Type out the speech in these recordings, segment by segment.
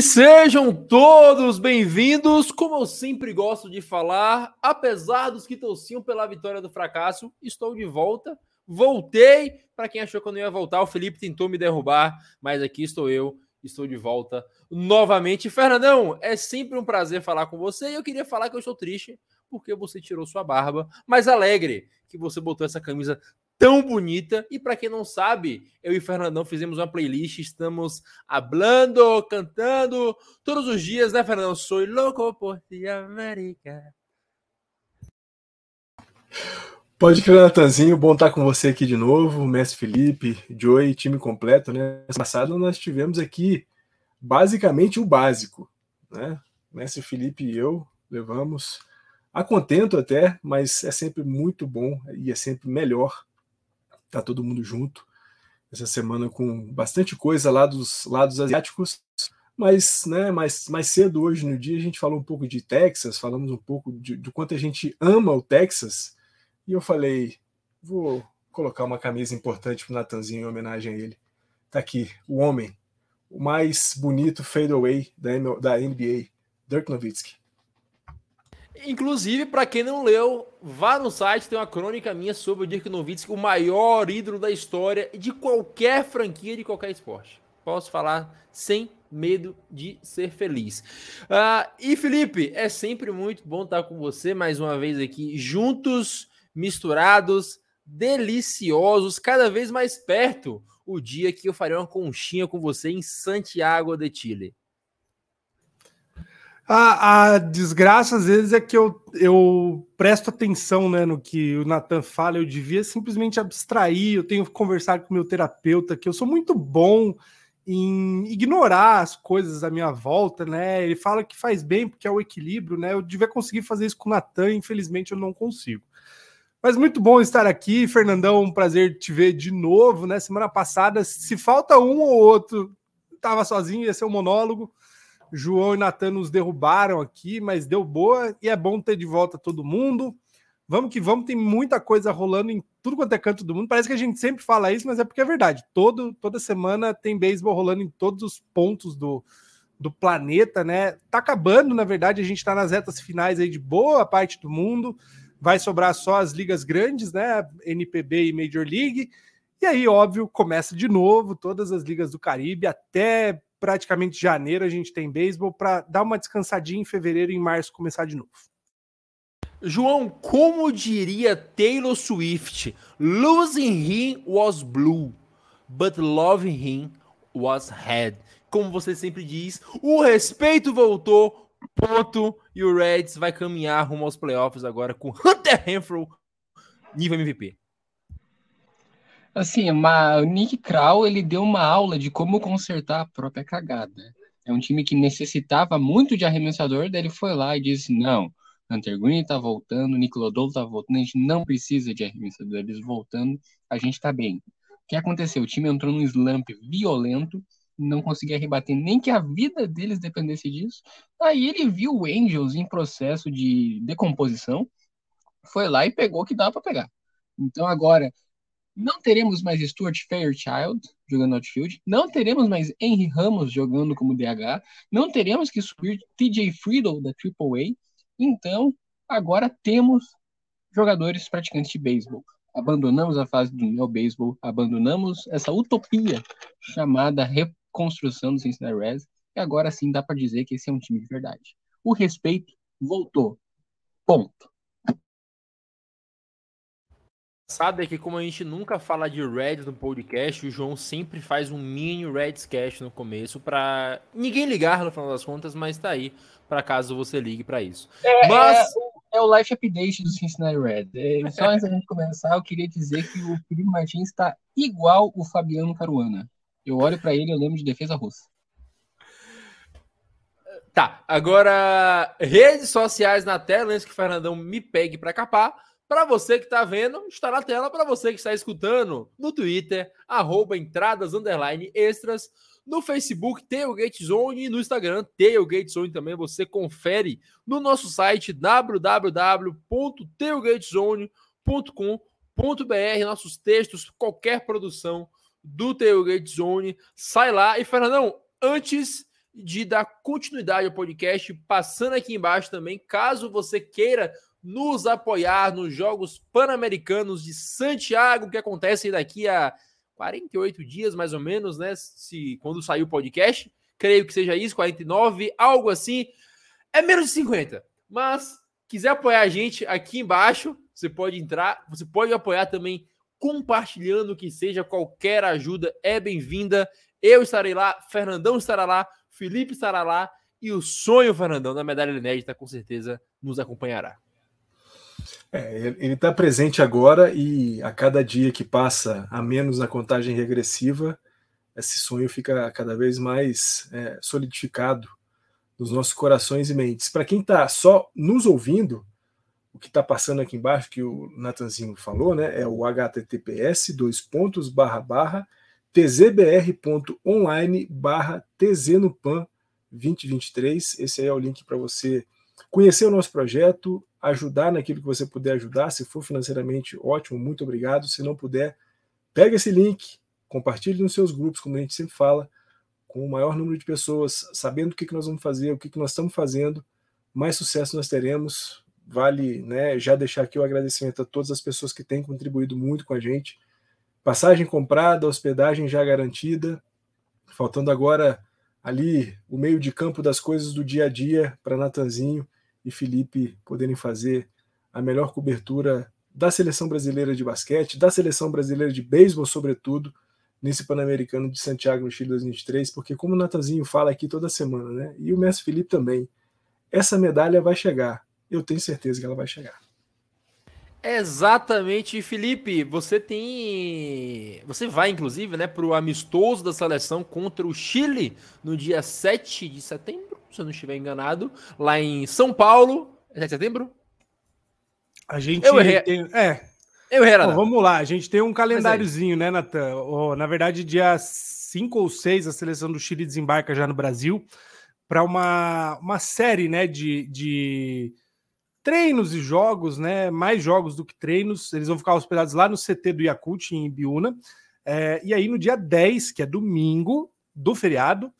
E sejam todos bem-vindos, como eu sempre gosto de falar, apesar dos que torciam pela vitória do fracasso, estou de volta. Voltei. Para quem achou que eu não ia voltar, o Felipe tentou me derrubar, mas aqui estou eu, estou de volta novamente. Fernandão, é sempre um prazer falar com você e eu queria falar que eu estou triste porque você tirou sua barba, mas alegre que você botou essa camisa tão bonita. E para quem não sabe, eu e Fernandão fizemos uma playlist, estamos hablando, cantando todos os dias, né, Fernandão? Sou louco por ti, América. Pode crer, Natanzinho, bom estar com você aqui de novo, Mestre Felipe, Joey, time completo, né? Passado nós tivemos aqui basicamente o básico, né? Mestre Felipe e eu levamos a contento até, mas é sempre muito bom e é sempre melhor tá todo mundo junto. Essa semana com bastante coisa lá dos lados asiáticos, mas né, mais, mais cedo hoje no dia a gente falou um pouco de Texas, falamos um pouco de, do quanto a gente ama o Texas, e eu falei, vou colocar uma camisa importante para o Natanzinho em homenagem a ele. Tá aqui, o homem, o mais bonito fadeaway da, da NBA, Dirk Nowitzki. Inclusive, para quem não leu, vá no site, tem uma crônica minha sobre o Dirk Nowitzki, o maior ídolo da história de qualquer franquia de qualquer esporte. Posso falar sem medo de ser feliz. Uh, e Felipe, é sempre muito bom estar com você mais uma vez aqui, juntos, misturados, deliciosos, cada vez mais perto. O dia que eu farei uma conchinha com você em Santiago de Chile. A, a, desgraça, às vezes, é que eu, eu presto atenção né, no que o Nathan fala. Eu devia simplesmente abstrair. Eu tenho conversado com meu terapeuta que eu sou muito bom em ignorar as coisas à minha volta, né? Ele fala que faz bem porque é o equilíbrio, né? Eu devia conseguir fazer isso com o Natan, infelizmente eu não consigo. Mas muito bom estar aqui, Fernandão. Um prazer te ver de novo, né? Semana passada, se falta um ou outro, estava sozinho, ia ser um monólogo. João e Natan nos derrubaram aqui, mas deu boa e é bom ter de volta todo mundo. Vamos que vamos, tem muita coisa rolando em tudo quanto é canto do mundo. Parece que a gente sempre fala isso, mas é porque é verdade. Todo, toda semana tem beisebol rolando em todos os pontos do, do planeta, né? Tá acabando, na verdade, a gente tá nas retas finais aí de boa parte do mundo. Vai sobrar só as ligas grandes, né? NPB e Major League. E aí, óbvio, começa de novo todas as ligas do Caribe até praticamente janeiro a gente tem beisebol para dar uma descansadinha em fevereiro e em março começar de novo. João, como diria Taylor Swift, losing him was blue, but loving him was red. Como você sempre diz, o respeito voltou, ponto, e o Reds vai caminhar rumo aos playoffs agora com Hunter Renfro nível MVP. Assim, o Nick Krau, ele deu uma aula de como consertar a própria cagada. É um time que necessitava muito de arremessador, daí ele foi lá e disse, não, Green tá voltando, Nick Lodolo tá voltando, a gente não precisa de arremessadores voltando, a gente tá bem. O que aconteceu? O time entrou num slump violento, não conseguia rebater nem que a vida deles dependesse disso. Aí ele viu o Angels em processo de decomposição, foi lá e pegou o que dava para pegar. Então agora não teremos mais Stuart Fairchild jogando outfield. Não teremos mais Henry Ramos jogando como DH. Não teremos que subir TJ Friedel da AAA. Então, agora temos jogadores praticantes de beisebol. Abandonamos a fase do neo-beisebol, abandonamos essa utopia chamada reconstrução do Cincinnati Reds, e agora sim dá para dizer que esse é um time de verdade. O respeito voltou. Ponto engraçado é que como a gente nunca fala de Reds no podcast, o João sempre faz um mini Reds Cast no começo para ninguém ligar no final das contas, mas tá aí para caso você ligue para isso. É, mas... é, é, o life update do Cincinnati Reds. É, só antes da gente começar, eu queria dizer que o Felipe Martins está igual o Fabiano Caruana. Eu olho para ele e eu lembro de defesa russa. Tá, agora redes sociais na tela, antes que o Fernandão me pegue para capar. Para você que está vendo, está na tela. Para você que está escutando, no Twitter, arroba entradas, underline, extras. No Facebook, Tailgate. E no Instagram, Tailgate também. Você confere no nosso site www.tailgatezone.com.br. Nossos textos, qualquer produção do Tailgate. Sai lá. E, Fernandão, antes de dar continuidade ao podcast, passando aqui embaixo também, caso você queira nos apoiar nos Jogos Pan-Americanos de Santiago, que acontecem daqui a 48 dias, mais ou menos, né? Se quando sair o podcast, creio que seja isso, 49, algo assim. É menos de 50. Mas quiser apoiar a gente aqui embaixo, você pode entrar, você pode apoiar também compartilhando que seja qualquer ajuda é bem-vinda. Eu estarei lá, Fernandão estará lá, Felipe estará lá e o sonho Fernandão da medalha inédita com certeza nos acompanhará. É, ele está presente agora e a cada dia que passa a menos na contagem regressiva, esse sonho fica cada vez mais é, solidificado nos nossos corações e mentes. Para quem está só nos ouvindo, o que está passando aqui embaixo, que o Natanzinho falou, né, é o https dois pontos barra barra tzbr.online barra tznupan 2023. Esse aí é o link para você conhecer o nosso projeto, ajudar naquilo que você puder ajudar. Se for financeiramente, ótimo, muito obrigado. Se não puder, pega esse link, compartilhe nos seus grupos, como a gente sempre fala, com o maior número de pessoas, sabendo o que, que nós vamos fazer, o que, que nós estamos fazendo, mais sucesso nós teremos. Vale né, já deixar aqui o agradecimento a todas as pessoas que têm contribuído muito com a gente. Passagem comprada, hospedagem já garantida, faltando agora ali o meio de campo das coisas do dia a dia para Natanzinho e Felipe poderem fazer a melhor cobertura da seleção brasileira de basquete, da seleção brasileira de beisebol, sobretudo, nesse Pan-Americano de Santiago no Chile 2023, porque como o Natanzinho fala aqui toda semana, né? E o Mestre Felipe também, essa medalha vai chegar. Eu tenho certeza que ela vai chegar. Exatamente, Felipe. Você tem. Você vai, inclusive, né, para o amistoso da seleção contra o Chile no dia 7 de setembro se eu não estiver enganado, lá em São Paulo. É 7 de setembro? A gente eu errei. Tem, é. Eu errei, Bom, Vamos lá, a gente tem um calendáriozinho, né, Natan? Oh, na verdade, dia 5 ou 6, a seleção do Chile desembarca já no Brasil para uma, uma série, né, de, de treinos e jogos, né? Mais jogos do que treinos. Eles vão ficar hospedados lá no CT do Yakult, em Ibiúna. É, e aí, no dia 10, que é domingo do feriado,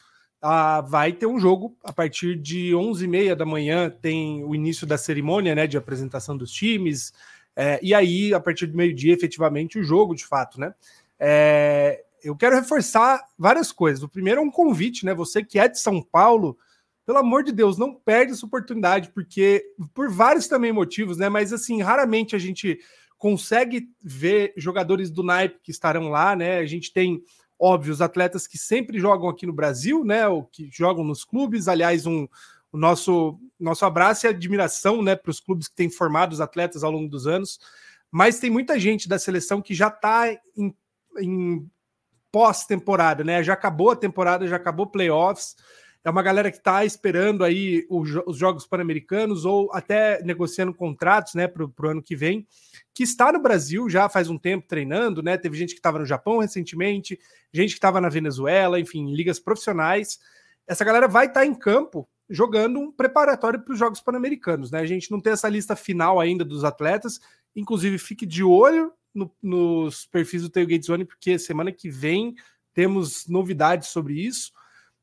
ah, vai ter um jogo a partir de 11h30 da manhã, tem o início da cerimônia né, de apresentação dos times, é, e aí, a partir do meio-dia, efetivamente, o jogo de fato, né? É, eu quero reforçar várias coisas. O primeiro é um convite, né? Você que é de São Paulo, pelo amor de Deus, não perde essa oportunidade, porque por vários também motivos, né? Mas assim, raramente a gente consegue ver jogadores do naipe que estarão lá, né? A gente tem óbvio, os atletas que sempre jogam aqui no Brasil, né, ou que jogam nos clubes. Aliás, um, o nosso, nosso abraço e admiração né, para os clubes que têm formado os atletas ao longo dos anos. Mas tem muita gente da seleção que já está em, em pós-temporada, né? Já acabou a temporada, já acabou playoffs. É uma galera que está esperando aí os Jogos Pan-Americanos ou até negociando contratos né, para o ano que vem, que está no Brasil já faz um tempo treinando, né? Teve gente que estava no Japão recentemente, gente que estava na Venezuela, enfim, ligas profissionais. Essa galera vai estar tá em campo jogando um preparatório para os Jogos Pan-Americanos, né? A gente não tem essa lista final ainda dos atletas, inclusive fique de olho no, nos perfis do Tailgate Zone, porque semana que vem temos novidades sobre isso.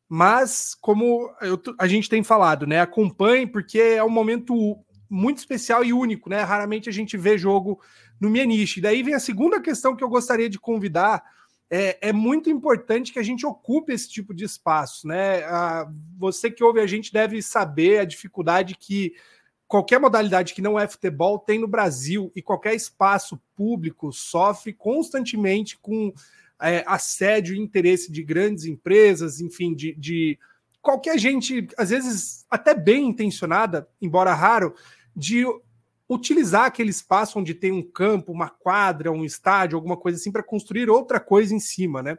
Mas, como eu, a gente tem falado, né? Acompanhe, porque é um momento muito especial e único, né? Raramente a gente vê jogo no Mieniche. Daí vem a segunda questão que eu gostaria de convidar. É, é muito importante que a gente ocupe esse tipo de espaço, né? Ah, você que ouve a gente deve saber a dificuldade que qualquer modalidade que não é futebol tem no Brasil e qualquer espaço público sofre constantemente com é, assédio e interesse de grandes empresas, enfim, de, de qualquer gente, às vezes até bem intencionada, embora raro, de utilizar aquele espaço onde tem um campo, uma quadra, um estádio, alguma coisa assim, para construir outra coisa em cima, né?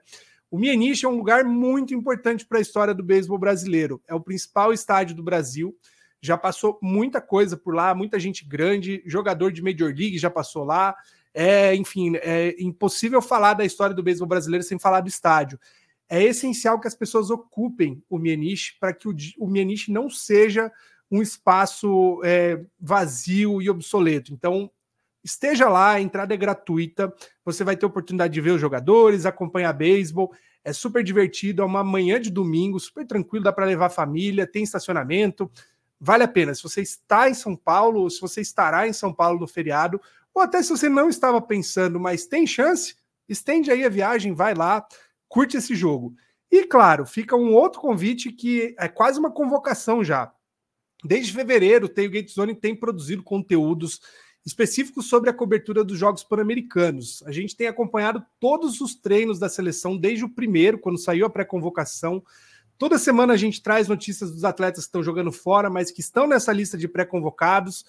O Mieniche é um lugar muito importante para a história do beisebol brasileiro. É o principal estádio do Brasil. Já passou muita coisa por lá, muita gente grande, jogador de Major League já passou lá. É, enfim, é impossível falar da história do beisebol brasileiro sem falar do estádio. É essencial que as pessoas ocupem o Mieniche para que o, o Mieniche não seja um espaço é, vazio e obsoleto. Então, esteja lá, a entrada é gratuita, você vai ter oportunidade de ver os jogadores, acompanhar beisebol, é super divertido, é uma manhã de domingo, super tranquilo, dá para levar a família, tem estacionamento, vale a pena. Se você está em São Paulo, se você estará em São Paulo no feriado, ou até se você não estava pensando, mas tem chance, estende aí a viagem, vai lá, curte esse jogo. E claro, fica um outro convite que é quase uma convocação já. Desde fevereiro, o Tailgate Zone tem produzido conteúdos específicos sobre a cobertura dos Jogos Pan-Americanos. A gente tem acompanhado todos os treinos da seleção desde o primeiro, quando saiu a pré-convocação. Toda semana a gente traz notícias dos atletas que estão jogando fora, mas que estão nessa lista de pré-convocados.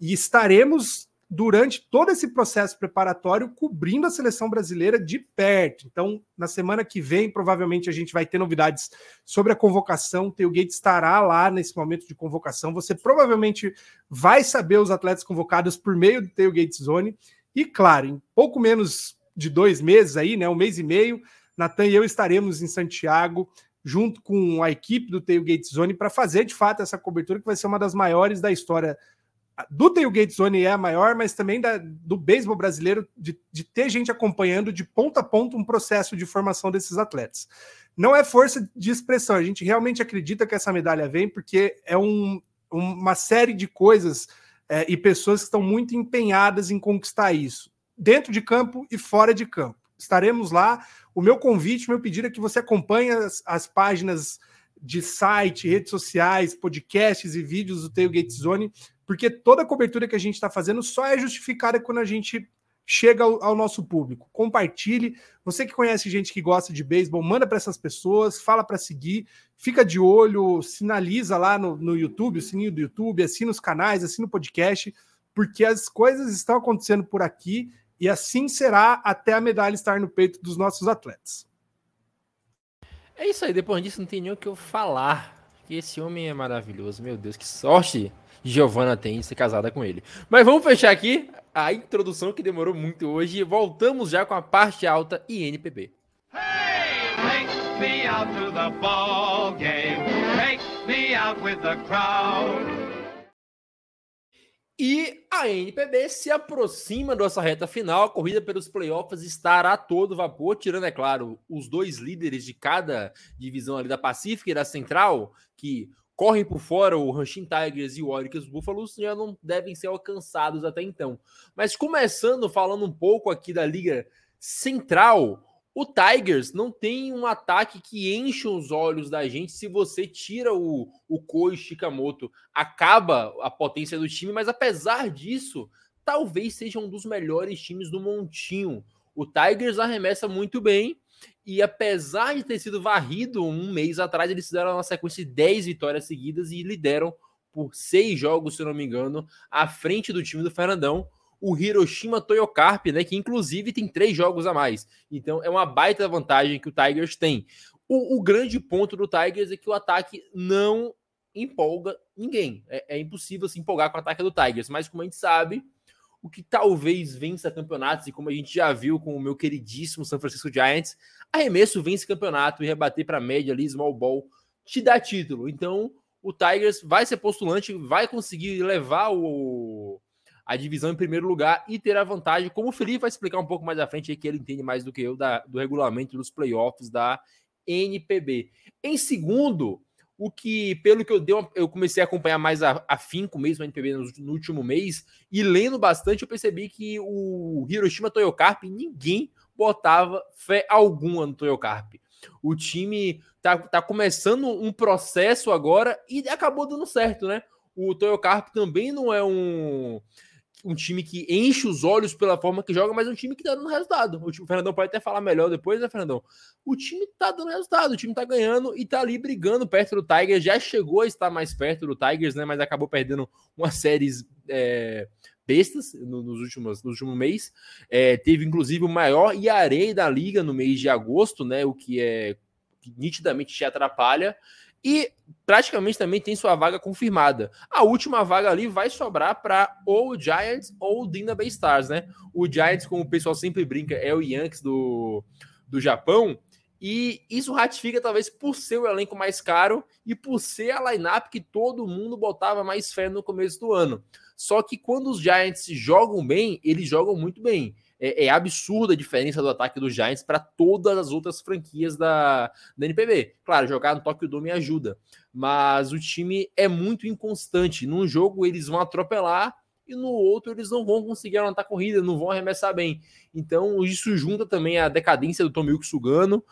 E estaremos durante todo esse processo preparatório cobrindo a seleção brasileira de perto. Então, na semana que vem, provavelmente a gente vai ter novidades sobre a convocação. O Tailgate estará lá nesse momento de convocação. Você provavelmente vai saber os atletas convocados por meio do Tailgate Zone. E, claro, em pouco menos de dois meses aí, né, um mês e meio, Natan e eu estaremos em Santiago junto com a equipe do Tailgate Zone para fazer de fato essa cobertura que vai ser uma das maiores da história do Tailgate Zone é a maior, mas também da, do beisebol brasileiro, de, de ter gente acompanhando de ponta a ponta um processo de formação desses atletas. Não é força de expressão, a gente realmente acredita que essa medalha vem porque é um, uma série de coisas é, e pessoas que estão muito empenhadas em conquistar isso, dentro de campo e fora de campo. Estaremos lá. O meu convite, meu pedido é que você acompanhe as, as páginas de site, redes sociais, podcasts e vídeos do Tailgate Zone, porque toda a cobertura que a gente está fazendo só é justificada quando a gente chega ao, ao, nosso público. Compartilhe. Você que conhece gente que gosta de beisebol, manda para essas pessoas, fala para seguir, fica de olho, sinaliza lá no, no YouTube, o sininho do YouTube, assina os canais, assina o podcast, porque as coisas estão acontecendo por aqui e assim será até a medalha estar no peito dos nossos atletas. É isso aí, depois disso não tem nem o que eu falar. Que esse homem é maravilhoso, meu Deus, que sorte Giovanna tem de ser casada com ele. Mas vamos fechar aqui a introdução que demorou muito hoje e voltamos já com a parte alta e NPB. Hey, take me out to the ball game. Take me out with the crowd. E a NPB se aproxima dessa reta final. A corrida pelos playoffs estará a todo vapor, tirando, é claro, os dois líderes de cada divisão ali da Pacífica e da Central, que correm por fora, o Hanshin Tigers e o Oricles Buffaloes já não devem ser alcançados até então. Mas começando falando um pouco aqui da Liga Central, o Tigers não tem um ataque que enche os olhos da gente. Se você tira o, o Koi Shikamoto, acaba a potência do time, mas apesar disso, talvez seja um dos melhores times do montinho. O Tigers arremessa muito bem, e apesar de ter sido varrido um mês atrás, eles fizeram uma sequência de 10 vitórias seguidas e lideram por seis jogos, se não me engano, à frente do time do Fernandão o Hiroshima Toyocarp, né? Que inclusive tem três jogos a mais. Então é uma baita vantagem que o Tigers tem. O, o grande ponto do Tigers é que o ataque não empolga ninguém. É, é, impossível se empolgar com o ataque do Tigers, mas como a gente sabe, o que talvez vença campeonatos, e como a gente já viu com o meu queridíssimo San Francisco Giants, arremesso vence campeonato e rebater para média ali, small ball, te dá título. Então o Tigers vai ser postulante, vai conseguir levar o a divisão em primeiro lugar e ter a vantagem, como o Felipe vai explicar um pouco mais à frente, aí, que ele entende mais do que eu, da, do regulamento dos playoffs da NPB. Em segundo, o que, pelo que eu dei, eu comecei a acompanhar mais afinco mesmo a NPB no, no, último mês, e lendo bastante, eu percebi que o Hiroshima Toyocarp, ninguém botava fé alguma no Toyocarp. O time tá, tá começando um processo agora e acabou dando certo, né? O Toyocarp também não é um um time que enche os olhos pela forma que joga, mas é um time que tá dando resultado. O, time, o Fernandão pode até falar melhor depois, né, Fernandão? O time tá dando resultado, o time tá ganhando e tá ali brigando perto do Tigers. Já chegou a estar mais perto do Tigers, né? Mas acabou perdendo uma série é, bestas no, nos, últimos, no último mês. É, teve inclusive o maior IAREI da liga no mês de agosto, né? O que é que nitidamente te atrapalha e praticamente também tem sua vaga confirmada. A última vaga ali vai sobrar para ou o Giants ou o Dina Bay Stars, né? O Giants, como o pessoal sempre brinca, é o Yankees do, do Japão. E isso ratifica, talvez, por ser o elenco mais caro e por ser a lineup que todo mundo botava mais fé no começo do ano. Só que quando os Giants jogam bem, eles jogam muito bem. É, é absurda a diferença do ataque dos Giants para todas as outras franquias da, da NPB. Claro, jogar no Tokyo Dome ajuda, mas o time é muito inconstante. Num jogo eles vão atropelar e no outro eles não vão conseguir anotar corrida, não vão arremessar bem. Então isso junta também a decadência do Tomilko Sugano.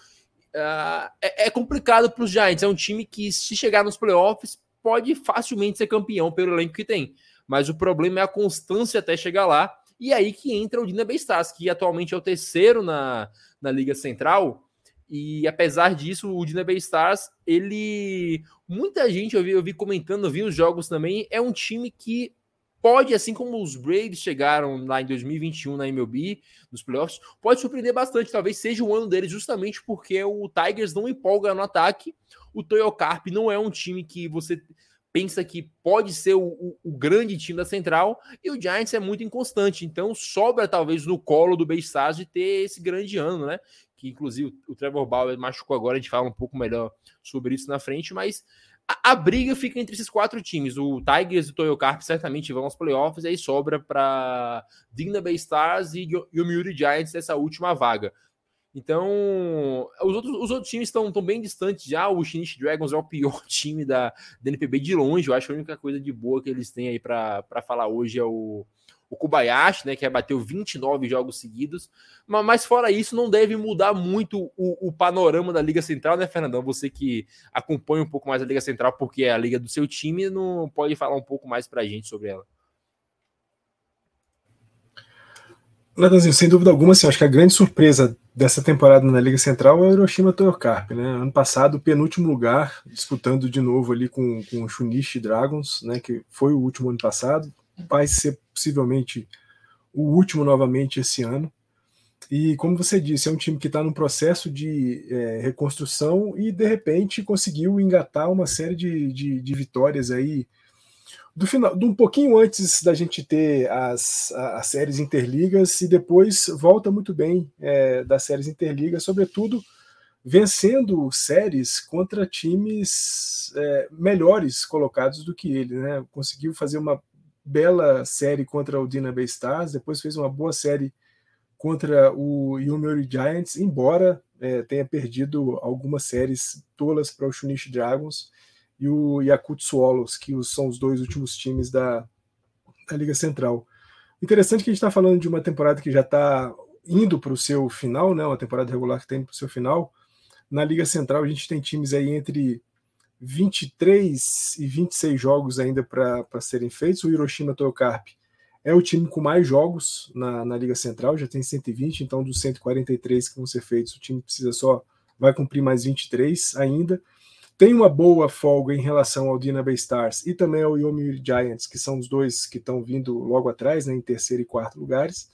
Uh, é, é, complicado para os Giants. É um time que, se chegar nos playoffs, pode facilmente ser campeão pelo elenco que tem. Mas o problema é a constância até chegar lá. E aí que entra o Dina Stars, que atualmente é o terceiro na, na Liga Central. E apesar disso, o Dina Stars, ele. Muita gente eu vi, eu vi comentando, eu vi os jogos também. É um time que pode, assim como os Braves chegaram lá em 2021 na MLB, nos playoffs, pode surpreender bastante. Talvez seja o ano deles, justamente porque o Tigers não empolga no ataque. O Toyocarp não é um time que você pensa que pode ser o, o, o, grande time da Central, e o Giants é muito inconstante, então sobra talvez no colo do Beystars de ter esse grande ano, né? Que inclusive o Trevor Bauer machucou agora, a gente fala um pouco melhor sobre isso na frente, mas a, a briga fica entre esses quatro times. O Tigers e o Toyocarp certamente vão aos playoffs, e aí sobra para Digna Beystars e o Yomiuri Giants essa última vaga. Então, os outros, os outros times estão bem distantes já. O Shinichi Dragons é o pior time da, da NPB de longe. Eu acho que a única coisa de boa que eles têm aí para falar hoje é o, o Kobayashi, né, que bateu 29 jogos seguidos. Mas, mas fora isso, não deve mudar muito o, o, panorama da Liga Central, né, Fernandão? Você que acompanha um pouco mais a Liga Central, porque é a liga do seu time, não pode falar um pouco mais para a gente sobre ela. Natanzinho, sem dúvida alguma, assim, acho que a grande surpresa dessa temporada na Liga Central é o Hiroshima Toyocarp, né? Ano passado, penúltimo lugar, disputando de novo ali com, com o Shunichi Dragons, né? Que foi o último ano passado, vai ser possivelmente o último novamente esse ano. E como você disse, é um time que está num processo de é, reconstrução e de repente conseguiu engatar uma série de, de, de vitórias aí do final, de um pouquinho antes da gente ter as, as séries interligas e depois volta muito bem é, das séries interligas, sobretudo vencendo séries contra times é, melhores colocados do que ele, né? Conseguiu fazer uma bela série contra o Dina Bay Stars, depois fez uma boa série contra o Yomiuri Giants, embora é, tenha perdido algumas séries tolas para o Shunichi Dragons e o Yakut Swallows, que são os dois últimos times da, da Liga Central. Interessante que a gente está falando de uma temporada que já está indo para o seu final, né? Uma temporada regular que está indo para o seu final. Na Liga Central a gente tem times aí entre 23 e 26 jogos ainda para serem feitos. O Hiroshima Toyocarp é o time com mais jogos na, na Liga Central, já tem 120, então dos 143 que vão ser feitos, o time precisa só, vai cumprir mais 23 ainda tem uma boa folga em relação ao Dina Bay Stars e também ao Yomiuri Giants, que são os dois que estão vindo logo atrás, né, em terceiro e quarto lugares.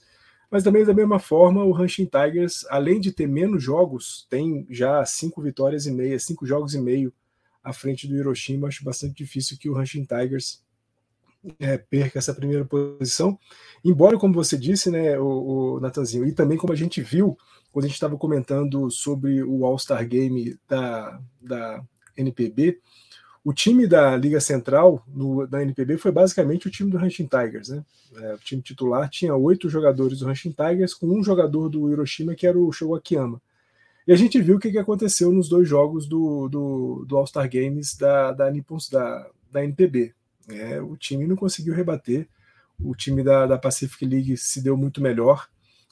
Mas também, da mesma forma, o Hanshin Tigers, além de ter menos jogos, tem já cinco vitórias e meia, cinco jogos e meio à frente do Hiroshima. Acho bastante difícil que o Hanshin Tigers é, perca essa primeira posição. Embora, como você disse, né, o, o Natanzinho, e também como a gente viu quando a gente estava comentando sobre o All-Star Game da, da NPB, o time da Liga Central no, da NPB foi basicamente o time do Hanshin Tigers. Né? É, o time titular tinha oito jogadores do Hanshin Tigers, com um jogador do Hiroshima, que era o Shogo Akiyama. E a gente viu o que, que aconteceu nos dois jogos do, do, do All-Star Games da, da, Nippons, da, da NPB. É, o time não conseguiu rebater, o time da, da Pacific League se deu muito melhor,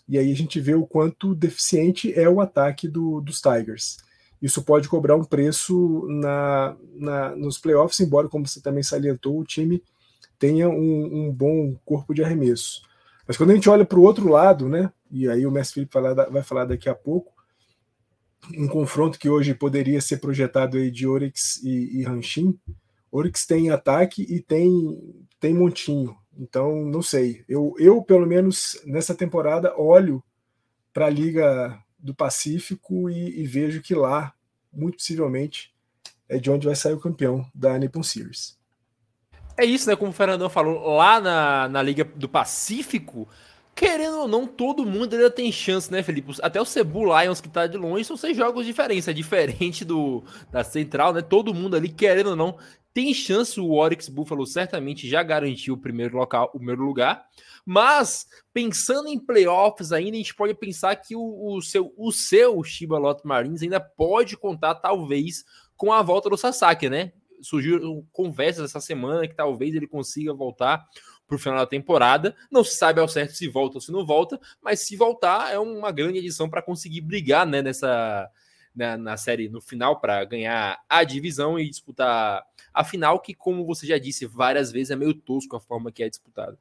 e aí a gente vê o quanto deficiente é o ataque do, dos Tigers isso pode cobrar um preço na, na, nos playoffs, embora, como você também salientou, o time tenha um, um bom corpo de arremesso. Mas quando a gente olha para o outro lado, né, e aí o Mestre Felipe falar, vai falar daqui a pouco, um confronto que hoje poderia ser projetado aí de Oryx e, e Hanshin. Oryx tem ataque e tem, tem montinho. Então, não sei. Eu, eu, pelo menos, nessa temporada, olho para a Liga do Pacífico e, e, vejo que lá, muito possivelmente, é de onde vai sair o campeão da Nippon Series. É isso, né? Como o Fernandão falou, lá na, na Liga do Pacífico, querendo ou não, todo mundo ainda tem chance, né, Felipe? Até o Cebu Lions, que tá de longe, são seis jogos diferentes. É diferente do da Central, né? Todo mundo ali, querendo ou não, Tem chance o Oryx Buffalo certamente já garantiu o primeiro local, o primeiro lugar. Mas pensando em playoffs ainda, a gente pode pensar que o, o seu o seu Shiba Lot Marines ainda pode contar talvez com a volta do Sasaki, né? Surgiu conversas essa semana que talvez ele consiga voltar para o final da temporada. Não se sabe ao certo se volta ou se não volta, mas se voltar é uma grande edição para conseguir brigar né, nessa na, na série no final para ganhar a divisão e disputar a final, que, como você já disse várias vezes, é meio tosco a forma que é disputada.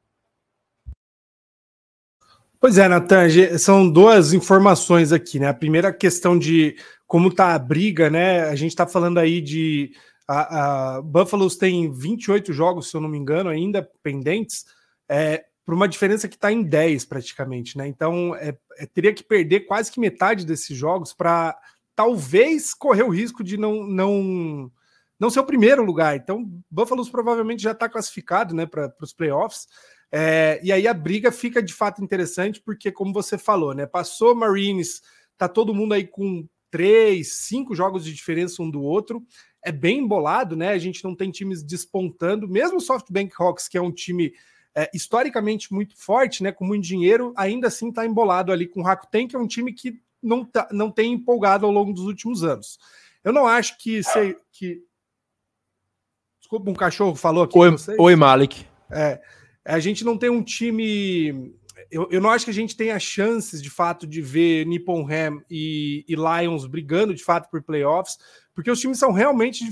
Pois é, Natan, são duas informações aqui, né? A primeira questão de como tá a briga, né? A gente está falando aí de a, a Buffaloes tem 28 jogos, se eu não me engano, ainda pendentes, é, por uma diferença que está em 10 praticamente, né? Então é, é, teria que perder quase que metade desses jogos para talvez correr o risco de não, não, não ser o primeiro lugar. Então, Buffaloes provavelmente já está classificado né, para os playoffs. É, e aí a briga fica de fato interessante, porque, como você falou, né? Passou Marines, tá todo mundo aí com três, cinco jogos de diferença um do outro é bem embolado, né? A gente não tem times despontando, mesmo o SoftBank Hawks, que é um time é, historicamente muito forte, né? Com muito dinheiro, ainda assim está embolado ali com o Rakuten, que é um time que não, tá, não tem empolgado ao longo dos últimos anos. Eu não acho que. Sei, que... Desculpa, um cachorro falou aqui. Oi, oi Malik. É, a gente não tem um time. Eu, eu não acho que a gente tenha chances de fato de ver Nippon Ham e, e Lions brigando de fato por playoffs porque os times são realmente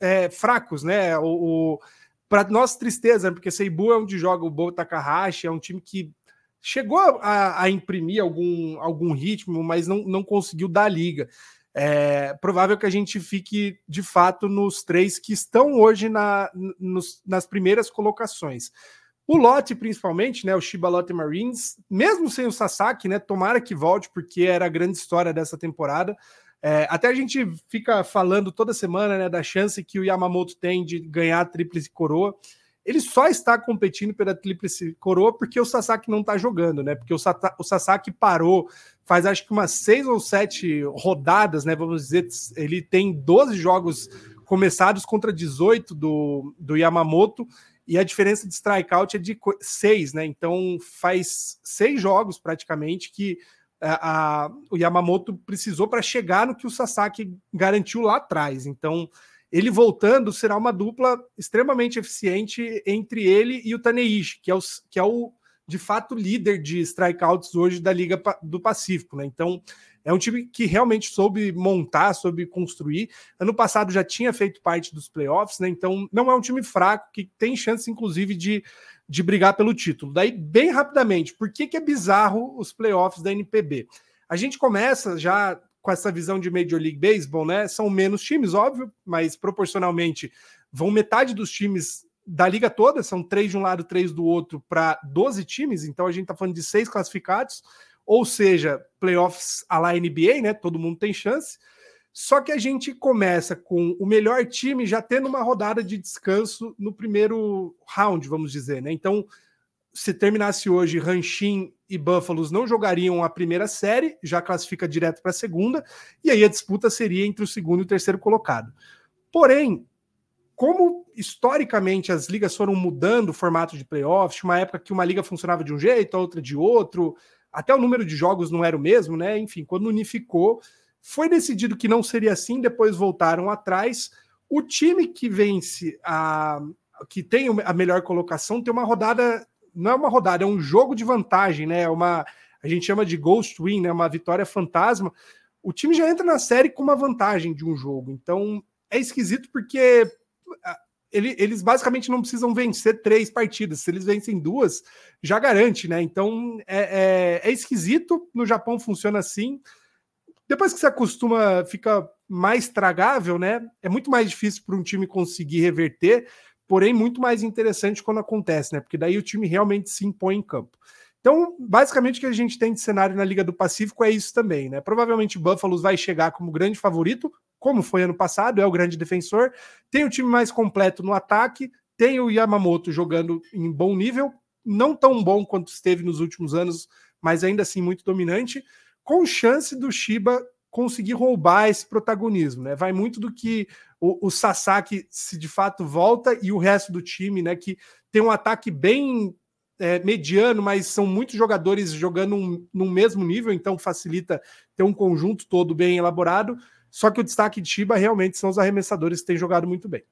é, fracos, né? O, o para nossa tristeza, porque Seibu é onde joga o Bo Takahashi, é um time que chegou a, a, imprimir algum, algum ritmo, mas não, não conseguiu dar liga. É provável que a gente fique de fato nos três que estão hoje na, nos, nas primeiras colocações. O lote, principalmente, né? O Shiba Lotte Marines, mesmo sem o Sasaki, né? Tomara que volte, porque era a grande história dessa temporada. É, até a gente fica falando toda semana né, da chance que o Yamamoto tem de ganhar a tríplice coroa. Ele só está competindo pela tríplice coroa porque o Sasaki não está jogando, né? Porque o, Sata, o Sasaki parou faz acho que umas seis ou sete rodadas, né? Vamos dizer, ele tem 12 jogos começados contra 18 do, do Yamamoto e a diferença de strikeout é de seis, né? Então faz seis jogos praticamente que a, a, o Yamamoto precisou para chegar no que o Sasaki garantiu lá atrás. Então, ele voltando será uma dupla extremamente eficiente entre ele e o Taneishi, que é o, que é o de fato líder de strikeouts hoje da Liga do Pacífico, né? Então, é um time que realmente soube montar, soube construir. Ano passado já tinha feito parte dos playoffs, né? Então, não é um time fraco que tem chance, inclusive, de de brigar pelo título. Daí, bem rapidamente, por que, que é bizarro os playoffs da NPB? A gente começa já com essa visão de Major League Baseball, né? São menos times, óbvio, mas proporcionalmente vão metade dos times da liga toda, são três de um lado, três do outro, para 12 times, então a gente está falando de seis classificados, ou seja, playoffs a lá NBA, né? Todo mundo tem chance. Só que a gente começa com o melhor time já tendo uma rodada de descanso no primeiro round, vamos dizer, né? Então, se terminasse hoje, Ranchin e Búfalos não jogariam a primeira série, já classifica direto para a segunda, e aí a disputa seria entre o segundo e o terceiro colocado. Porém, como historicamente as ligas foram mudando o formato de playoffs, uma época que uma liga funcionava de um jeito, a outra de outro, até o número de jogos não era o mesmo, né? Enfim, quando unificou, foi decidido que não seria assim, depois voltaram atrás. O time que vence a que tem a melhor colocação tem uma rodada, não é uma rodada, é um jogo de vantagem, né? É uma a gente chama de ghost win, né? Uma vitória fantasma. O time já entra na série com uma vantagem de um jogo. Então é esquisito porque ele, eles basicamente não precisam vencer três partidas. Se eles vencem duas, já garante, né? Então é, é, é esquisito. No Japão funciona assim. Depois que se acostuma, fica mais tragável, né? É muito mais difícil para um time conseguir reverter, porém muito mais interessante quando acontece, né? Porque daí o time realmente se impõe em campo. Então, basicamente, o que a gente tem de cenário na Liga do Pacífico é isso também, né? Provavelmente o vai chegar como grande favorito, como foi ano passado, é o grande defensor. Tem o time mais completo no ataque, tem o Yamamoto jogando em bom nível, não tão bom quanto esteve nos últimos anos, mas ainda assim muito dominante com chance do Shiba conseguir roubar esse protagonismo, né? Vai muito do que o, o Sasaki se de fato volta e o resto do time, né? Que tem um ataque bem é, mediano, mas são muitos jogadores jogando um, num mesmo nível, então facilita ter um conjunto todo bem elaborado. Só que o destaque de Chiba realmente são os arremessadores que têm jogado muito bem.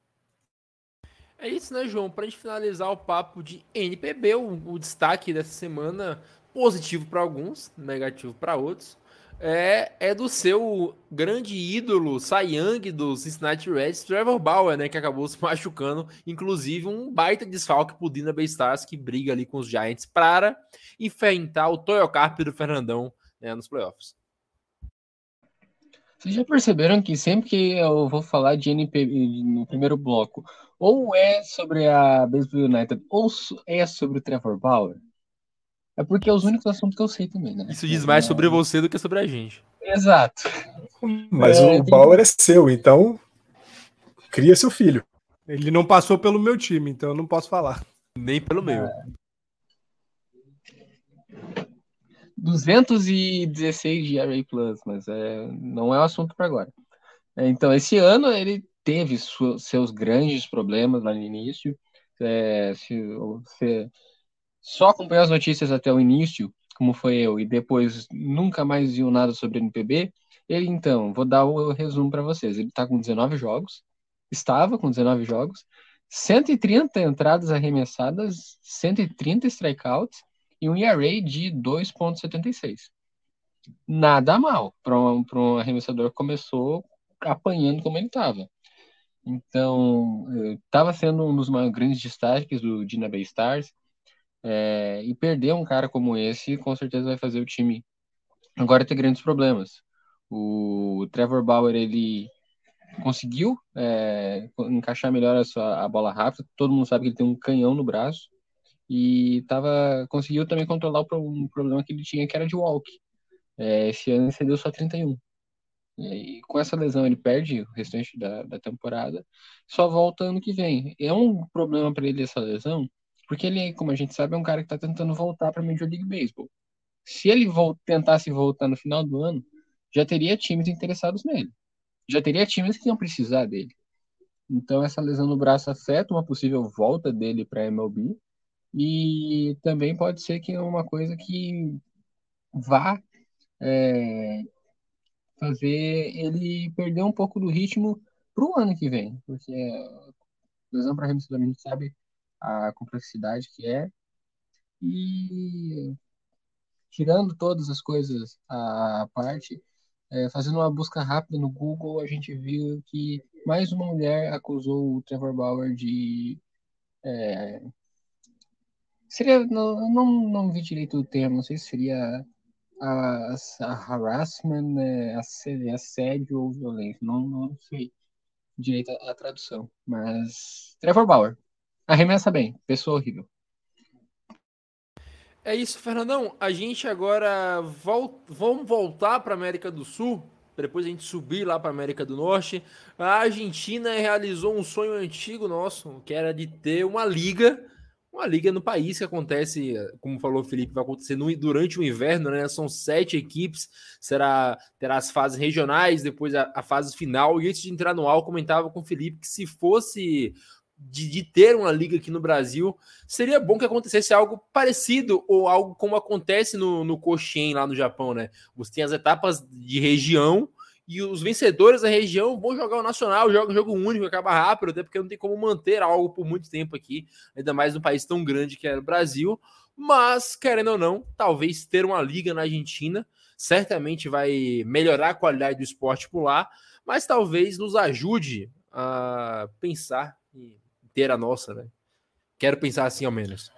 É isso, né, João? Para a gente finalizar o papo de NPB, o, o destaque dessa semana, positivo para alguns, negativo para outros, é, é do seu grande ídolo, Young do Cincinnati Reds, Trevor Bauer, né, que acabou se machucando, inclusive um baita desfalque pro Dina Stars, que briga ali com os Giants para enfrentar o Toyocarp do Fernandão né, nos playoffs. Vocês já perceberam que sempre que eu vou falar de NPB no primeiro bloco, ou é sobre a Baseball United, ou é sobre o Trevor Bauer? É porque é os únicos assuntos que eu sei também, né? Isso diz mais sobre você do que sobre a gente. Exato. Mas é, o Bauer é seu, então cria seu filho. Ele não passou pelo meu time, então eu não posso falar. Nem pelo meu. É. 216 de Array Plus, mas é, não é o assunto para agora. É, então, esse ano ele teve seus grandes problemas lá no início. É, se você só acompanhou as notícias até o início, como foi eu, e depois nunca mais viu nada sobre NPB, ele então, vou dar o resumo para vocês. Ele está com 19 jogos, estava com 19 jogos, 130 entradas arremessadas, 130 strikeouts e um ERA de 2,76. Nada mal para um, um arremessador que começou apanhando como ele estava. Então, estava sendo um dos maiores grandes destaques do Dina Bay Stars. É, e perder um cara como esse, com certeza vai fazer o time agora ter grandes problemas. O Trevor Bauer, ele conseguiu é, encaixar melhor a, sua, a bola rápida. Todo mundo sabe que ele tem um canhão no braço e tava, conseguiu também controlar um problema que ele tinha, que era de walk. É, esse ano ele cedeu só 31. E com essa lesão ele perde o restante da, da temporada, só volta ano que vem. É um problema para ele essa lesão, porque ele, como a gente sabe, é um cara que está tentando voltar para Major League Baseball. Se ele tentasse voltar no final do ano, já teria times interessados nele. Já teria times que iam precisar dele. Então essa lesão no braço afeta uma possível volta dele para MLB e também pode ser que é uma coisa que vá é, fazer ele perder um pouco do ritmo para o ano que vem, porque lesão para arremessador a gente sabe a complexidade que é e tirando todas as coisas à parte, é, fazendo uma busca rápida no Google, a gente viu que mais uma mulher acusou o Trevor Bauer de é, Seria. Não, não, não vi direito o termo, não sei se seria a, a harassment, né, assédio, assédio ou violência. Não, não sei direito a, a tradução. Mas. Trevor Bauer. Arremessa bem, pessoa horrível. É isso, Fernandão. A gente agora vol vamos voltar para América do Sul. Depois a gente subir lá para América do Norte. A Argentina realizou um sonho antigo nosso, que era de ter uma liga uma liga no país que acontece, como falou o Felipe, vai acontecer no, durante o inverno, né? São sete equipes, será terá as fases regionais, depois a, a fase final. E antes de entrar no ar, comentava com o Felipe que se fosse de, de, ter uma liga aqui no Brasil, seria bom que acontecesse algo parecido ou algo como acontece no, no Koshien lá no Japão, né? Você tem as etapas de região e os vencedores da região vão jogar o Nacional, joga um jogo único, acaba rápido, até porque não tem como manter algo por muito tempo aqui, ainda mais num país tão grande que é o Brasil. Mas, querendo ou não, talvez ter uma liga na Argentina certamente vai melhorar a qualidade do esporte por lá, mas talvez nos ajude a pensar ter a nossa, né? Quero pensar assim ao menos.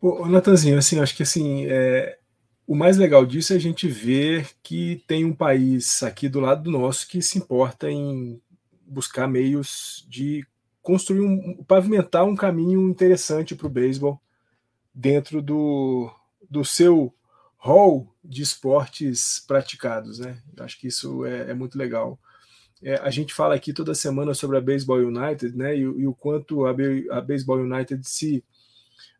Ô, Natanzinho, assim, acho que assim, é, o mais legal disso é a gente ver que tem um país aqui do lado do nosso que se importa em buscar meios de construir um, pavimentar um caminho interessante para o beisebol dentro do, do seu hall de esportes praticados, né? Acho que isso é, é muito legal. É, a gente fala aqui toda semana sobre a Baseball United, né? E, e o quanto a, a Baseball United se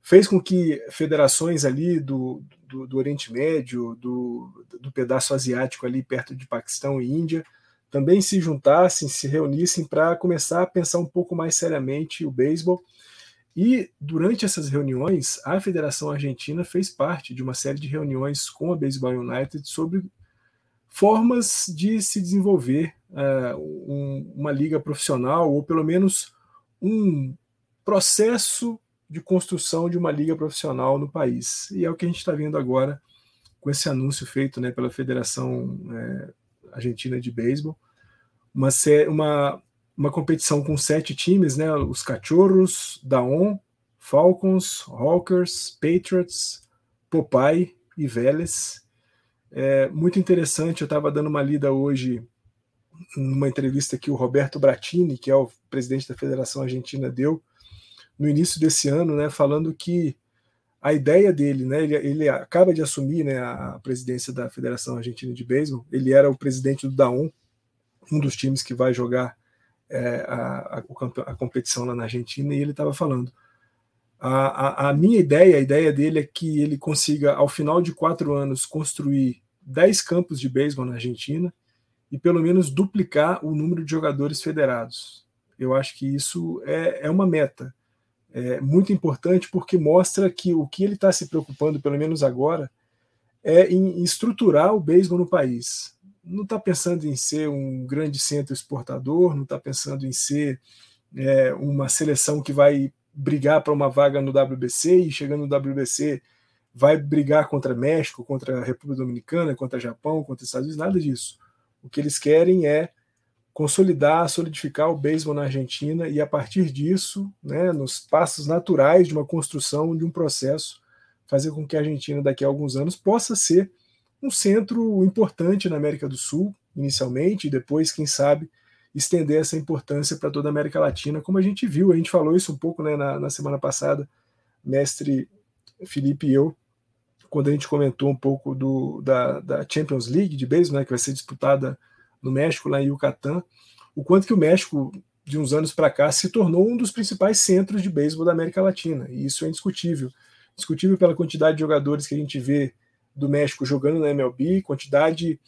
fez com que federações ali do, do, do Oriente Médio, do, do pedaço asiático ali perto de Paquistão e Índia, também se juntassem, se reunissem para começar a pensar um pouco mais seriamente o beisebol. E durante essas reuniões, a Federação Argentina fez parte de uma série de reuniões com a Baseball United sobre formas de se desenvolver uh, um, uma liga profissional, ou pelo menos um processo de construção de uma liga profissional no país. E é o que a gente está vendo agora com esse anúncio feito né, pela Federação é, Argentina de Beisebol. Uma, uma, uma competição com sete times, né, os Cachorros, Daon, Falcons, Hawkers, Patriots, Popeye e Vélez. É muito interessante, eu estava dando uma lida hoje numa entrevista que o Roberto Bratini, que é o presidente da Federação Argentina, deu no início desse ano, né, falando que a ideia dele, né, ele, ele acaba de assumir né, a presidência da Federação Argentina de Beisebol, ele era o presidente do DAON, um dos times que vai jogar é, a, a, a, competição lá na Argentina, e ele estava falando. A, a, a, minha ideia, a ideia dele é que ele consiga, ao final de quatro anos, construir dez campos de beisebol na Argentina e pelo menos duplicar o número de jogadores federados. Eu acho que isso é, é uma meta é muito importante porque mostra que o que ele está se preocupando, pelo menos agora, é em estruturar o beisebol no país. Não está pensando em ser um grande centro exportador, não está pensando em ser é, uma seleção que vai brigar para uma vaga no WBC e chegando no WBC vai brigar contra México, contra a República Dominicana, contra Japão, contra Estados Unidos, nada disso. O que eles querem é consolidar, solidificar o beisebol na Argentina e, a partir disso, né, nos passos naturais de uma construção, de um processo, fazer com que a Argentina, daqui a alguns anos, possa ser um centro importante na América do Sul, inicialmente, e depois, quem sabe, estender essa importância para toda a América Latina, como a gente viu, a gente falou isso um pouco né, na, na semana passada, mestre Felipe e eu, quando a gente comentou um pouco do, da, da Champions League de beisebol, né, que vai ser disputada no México, lá em Yucatán, o quanto que o México, de uns anos para cá, se tornou um dos principais centros de beisebol da América Latina. E isso é indiscutível. Indiscutível pela quantidade de jogadores que a gente vê do México jogando na MLB, quantidade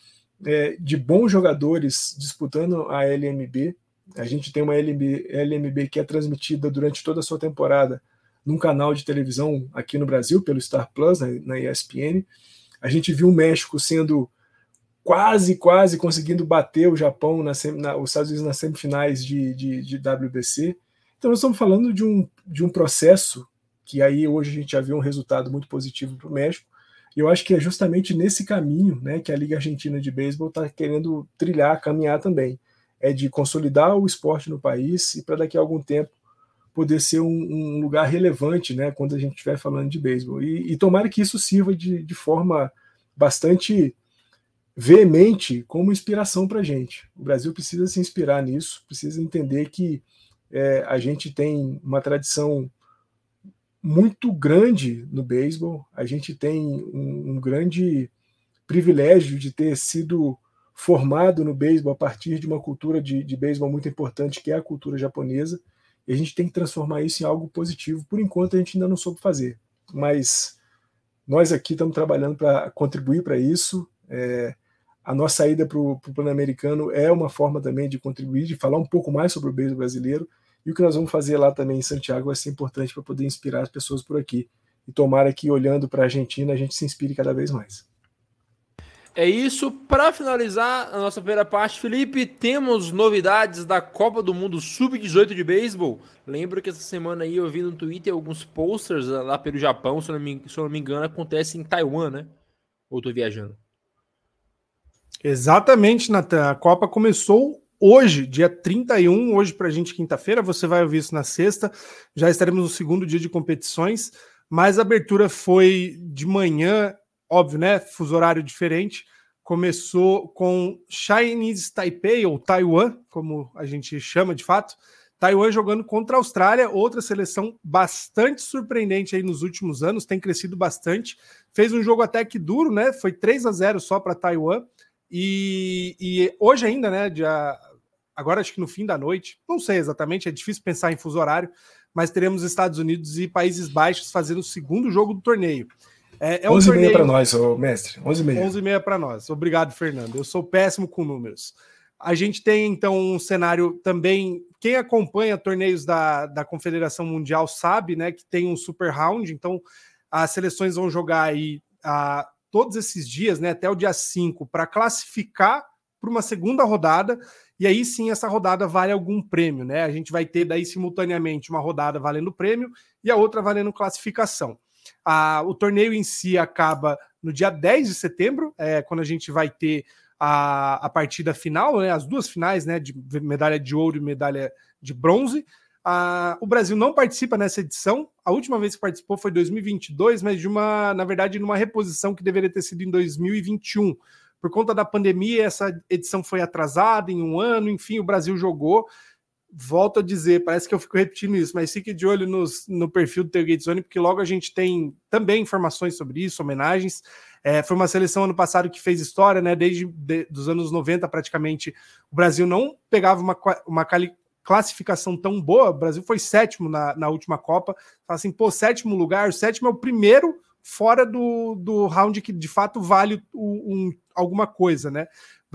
é, de bons jogadores disputando a LMB. A gente tem uma LMB, LMB que é transmitida durante toda a sua temporada num canal de televisão aqui no Brasil, pelo Star Plus, na, na ESPN. A gente viu o México sendo quase, quase conseguindo bater o Japão, na, na, os Estados Unidos nas semifinais de, de, de, WBC. Então, nós estamos falando de um, de um processo que aí hoje a gente já viu um resultado muito positivo para o México. E eu acho que é justamente nesse caminho né, que a Liga Argentina de Beisebol está querendo trilhar, caminhar também. É de consolidar o esporte no país e para daqui a algum tempo poder ser um, um, lugar relevante né, quando a gente estiver falando de beisebol. E, e tomara que isso sirva de, de forma bastante veemente como inspiração para a gente. O Brasil precisa se inspirar nisso, precisa entender que é, a gente tem uma tradição muito grande no beisebol, a gente tem um, um grande privilégio de ter sido formado no beisebol a partir de uma cultura de, de beisebol muito importante, que é a cultura japonesa, e a gente tem que transformar isso em algo positivo. Por enquanto, a gente ainda não soube fazer, mas nós aqui estamos trabalhando para contribuir para isso. É, a nossa ida para o Pan-Americano é uma forma também de contribuir, de falar um pouco mais sobre o beisebol brasileiro. E o que nós vamos fazer lá também em Santiago vai ser importante para poder inspirar as pessoas por aqui. E tomara que, olhando para a Argentina, a gente se inspire cada vez mais. É isso. Para finalizar a nossa primeira parte, Felipe, temos novidades da Copa do Mundo Sub-18 de beisebol. Lembro que essa semana aí eu vi no Twitter alguns posters lá pelo Japão, se eu não me, se eu não me engano, acontece em Taiwan, né? Ou estou viajando? Exatamente, Natan. A Copa começou hoje, dia 31, hoje para a gente quinta-feira, você vai ouvir isso na sexta, já estaremos no segundo dia de competições, mas a abertura foi de manhã, óbvio, né? Fuso horário diferente. Começou com Chinese Taipei, ou Taiwan, como a gente chama de fato. Taiwan jogando contra a Austrália, outra seleção bastante surpreendente aí nos últimos anos, tem crescido bastante. Fez um jogo até que duro, né? Foi 3 a 0 só para Taiwan e, e, hoje ainda, né, dia, agora acho que no fim da noite, não sei exatamente, é difícil pensar em fuso horário, mas teremos Estados Unidos e Países Baixos fazendo o segundo jogo do torneio. É, é um 11 torneio... para nós, mestre. 11 h 11 h para nós. Obrigado, Fernando. Eu sou péssimo com números. A gente tem, então, um cenário também. Quem acompanha torneios da, da Confederação Mundial sabe né, que tem um super round, então as seleções vão jogar aí a, todos esses dias, né, até o dia 5, para classificar para uma segunda rodada. E aí sim essa rodada vale algum prêmio, né? A gente vai ter daí simultaneamente uma rodada valendo prêmio e a outra valendo classificação. A, o torneio em si acaba no dia 10 de setembro, é, quando a gente vai ter a, a partida final, né, as duas finais, né, de medalha de ouro e medalha de bronze. O Brasil não participa nessa edição. A última vez que participou foi em 2022, mas de uma, na verdade, numa reposição que deveria ter sido em 2021. Por conta da pandemia, essa edição foi atrasada em um ano, enfim, o Brasil jogou volto a dizer, parece que eu fico repetindo isso, mas fique de olho nos, no perfil do Tailgate Zone, porque logo a gente tem também informações sobre isso, homenagens. É, foi uma seleção ano passado que fez história, né? Desde de, dos anos 90, praticamente, o Brasil não pegava uma, uma classificação tão boa. O Brasil foi sétimo na, na última Copa. Fala assim, pô, sétimo lugar, o sétimo é o primeiro fora do, do round que de fato vale um, alguma coisa, né?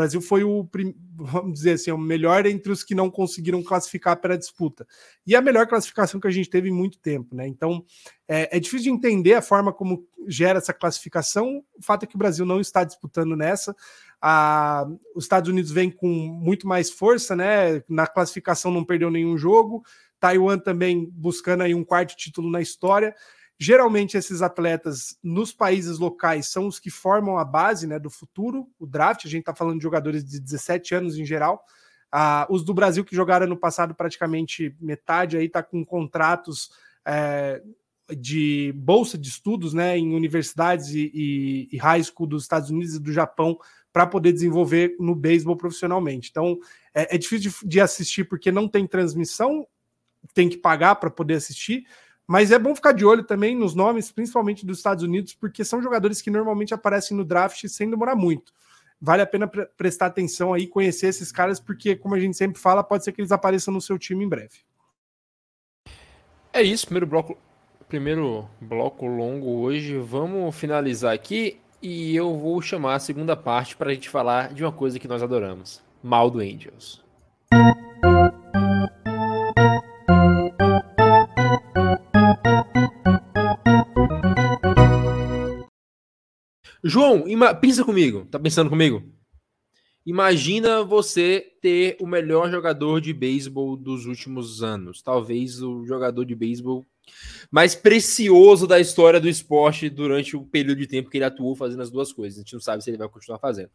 Brasil foi o, vamos dizer assim, o melhor entre os que não conseguiram classificar para a disputa. E a melhor classificação que a gente teve em muito tempo, né? Então é, é, difícil de entender a forma como gera essa classificação. O fato é que o Brasil não está disputando nessa. A, os Estados Unidos vem com muito mais força, né? Na classificação não perdeu nenhum jogo. Taiwan também buscando aí um quarto título na história. Geralmente, esses atletas nos países locais são os que formam a base né, do futuro, o draft. A gente está falando de jogadores de 17 anos em geral. Ah, os do Brasil que jogaram no passado, praticamente metade aí está com contratos é, de bolsa de estudos né, em universidades e, e, e high school dos Estados Unidos e do Japão para poder desenvolver no beisebol profissionalmente. Então é, é difícil de, de assistir porque não tem transmissão, tem que pagar para poder assistir mas é bom ficar de olho também nos nomes, principalmente dos Estados Unidos, porque são jogadores que normalmente aparecem no draft sem demorar muito. Vale a pena pre prestar atenção aí, conhecer esses caras, porque, como a gente sempre fala, pode ser que eles apareçam no seu time em breve. É isso, primeiro bloco, primeiro bloco longo hoje. Vamos finalizar aqui e eu vou chamar a segunda parte para a gente falar de uma coisa que nós adoramos: mal do Angels. João, ima... pensa comigo. Tá pensando comigo? Imagina você ter o melhor jogador de beisebol dos últimos anos. Talvez o jogador de beisebol mais precioso da história do esporte durante o período de tempo que ele atuou fazendo as duas coisas. A gente não sabe se ele vai continuar fazendo.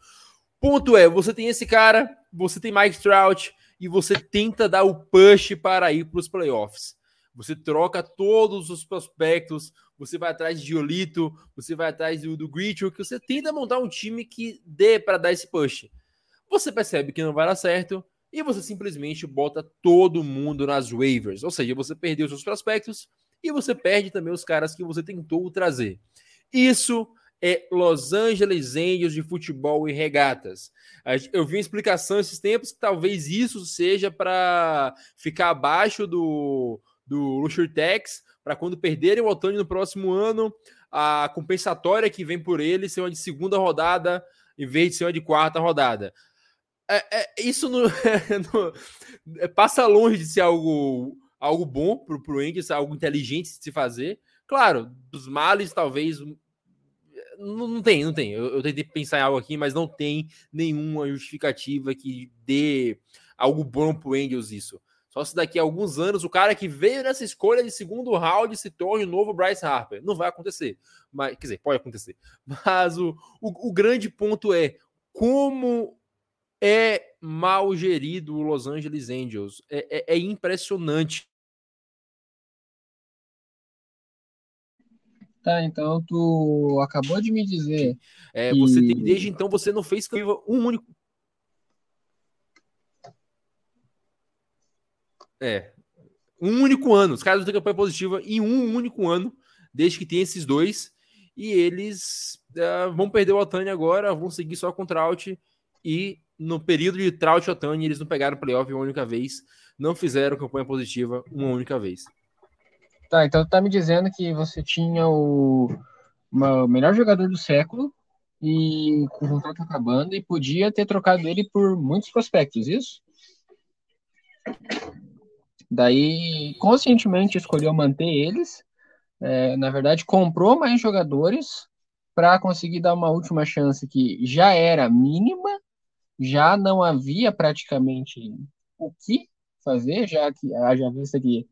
Ponto é, você tem esse cara, você tem Mike Trout e você tenta dar o push para ir para os playoffs. Você troca todos os prospectos, você vai atrás de Olito, você vai atrás do, do Gritcho, que você tenta montar um time que dê para dar esse push. Você percebe que não vai dar certo e você simplesmente bota todo mundo nas waivers. Ou seja, você perdeu seus prospectos e você perde também os caras que você tentou trazer. Isso é Los Angeles Angels de futebol e regatas. Eu vi uma explicação esses tempos que talvez isso seja para ficar abaixo do, do Luxury Tax, para quando perderem o Otani no próximo ano, a compensatória que vem por ele ser uma de segunda rodada em vez de ser uma de quarta rodada. É, é, isso não, é, passa longe de ser algo, algo bom para o Angels, algo inteligente de se fazer. Claro, dos males, talvez. Não, não tem, não tem. Eu, eu tentei pensar em algo aqui, mas não tem nenhuma justificativa que dê algo bom para o Angels isso. Só se daqui a alguns anos o cara que veio nessa escolha de segundo round se torne o novo Bryce Harper. Não vai acontecer. Mas, quer dizer, pode acontecer. Mas o, o, o grande ponto é como é mal gerido o Los Angeles Angels. É, é, é impressionante. Tá, então tu acabou de me dizer. É, que... você tem, desde então você não fez um único. É. Um único ano. Os caras não têm campanha positiva em um único ano, desde que tem esses dois. E eles uh, vão perder o Otani agora, vão seguir só com o Trout. E no período de Trout e Otani, eles não pegaram playoff uma única vez. Não fizeram campanha positiva uma única vez. Tá, então tá me dizendo que você tinha o, uma- o melhor jogador do século e o contrato acabando e podia ter trocado ele por muitos prospectos, isso? Daí, conscientemente escolheu manter eles. É, na verdade, comprou mais jogadores para conseguir dar uma última chance que já era mínima, já não havia praticamente o que fazer, já que haja vista que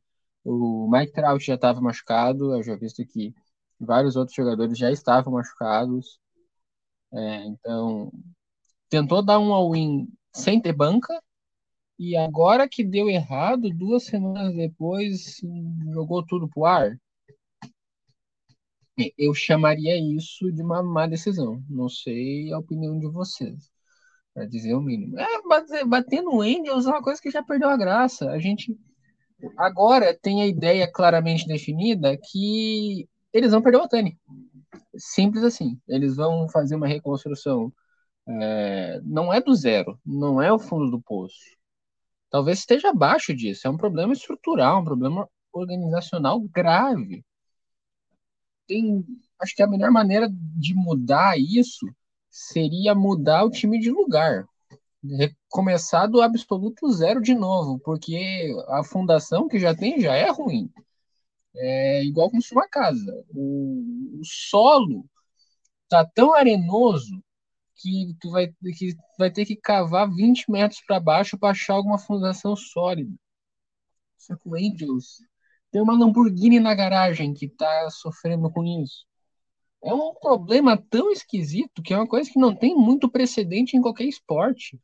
o Mike Trout já estava machucado, haja vista que vários outros jogadores já estavam machucados. É, então, tentou dar um all-in sem ter banca, e agora que deu errado, duas semanas depois, jogou tudo pro ar. É, Eu chamaria isso de uma má decisão. Não sei a opinião de vocês, para dizer o mínimo. É, bater, no Angels é uma coisa que já perdeu a graça. A gente agora tem a ideia claramente definida que eles vão perder o Otani. Simples assim. Eles vão fazer uma reconstrução. É, não é do zero, não é o fundo do poço. Talvez esteja abaixo disso. É um problema estrutural, um problema organizacional grave. Tem, acho que a melhor maneira de mudar isso seria mudar o time de lugar. Começar do absoluto zero de novo, porque a fundação que já tem já é ruim. É igual construir uma casa. O, o solo tá tão arenoso que tu vai, que vai ter que cavar 20 metros para baixo para achar alguma fundação sólida. Só que o Angels tem uma Lamborghini na garagem que tá sofrendo com isso. É um problema tão esquisito que é uma coisa que não tem muito precedente em qualquer esporte.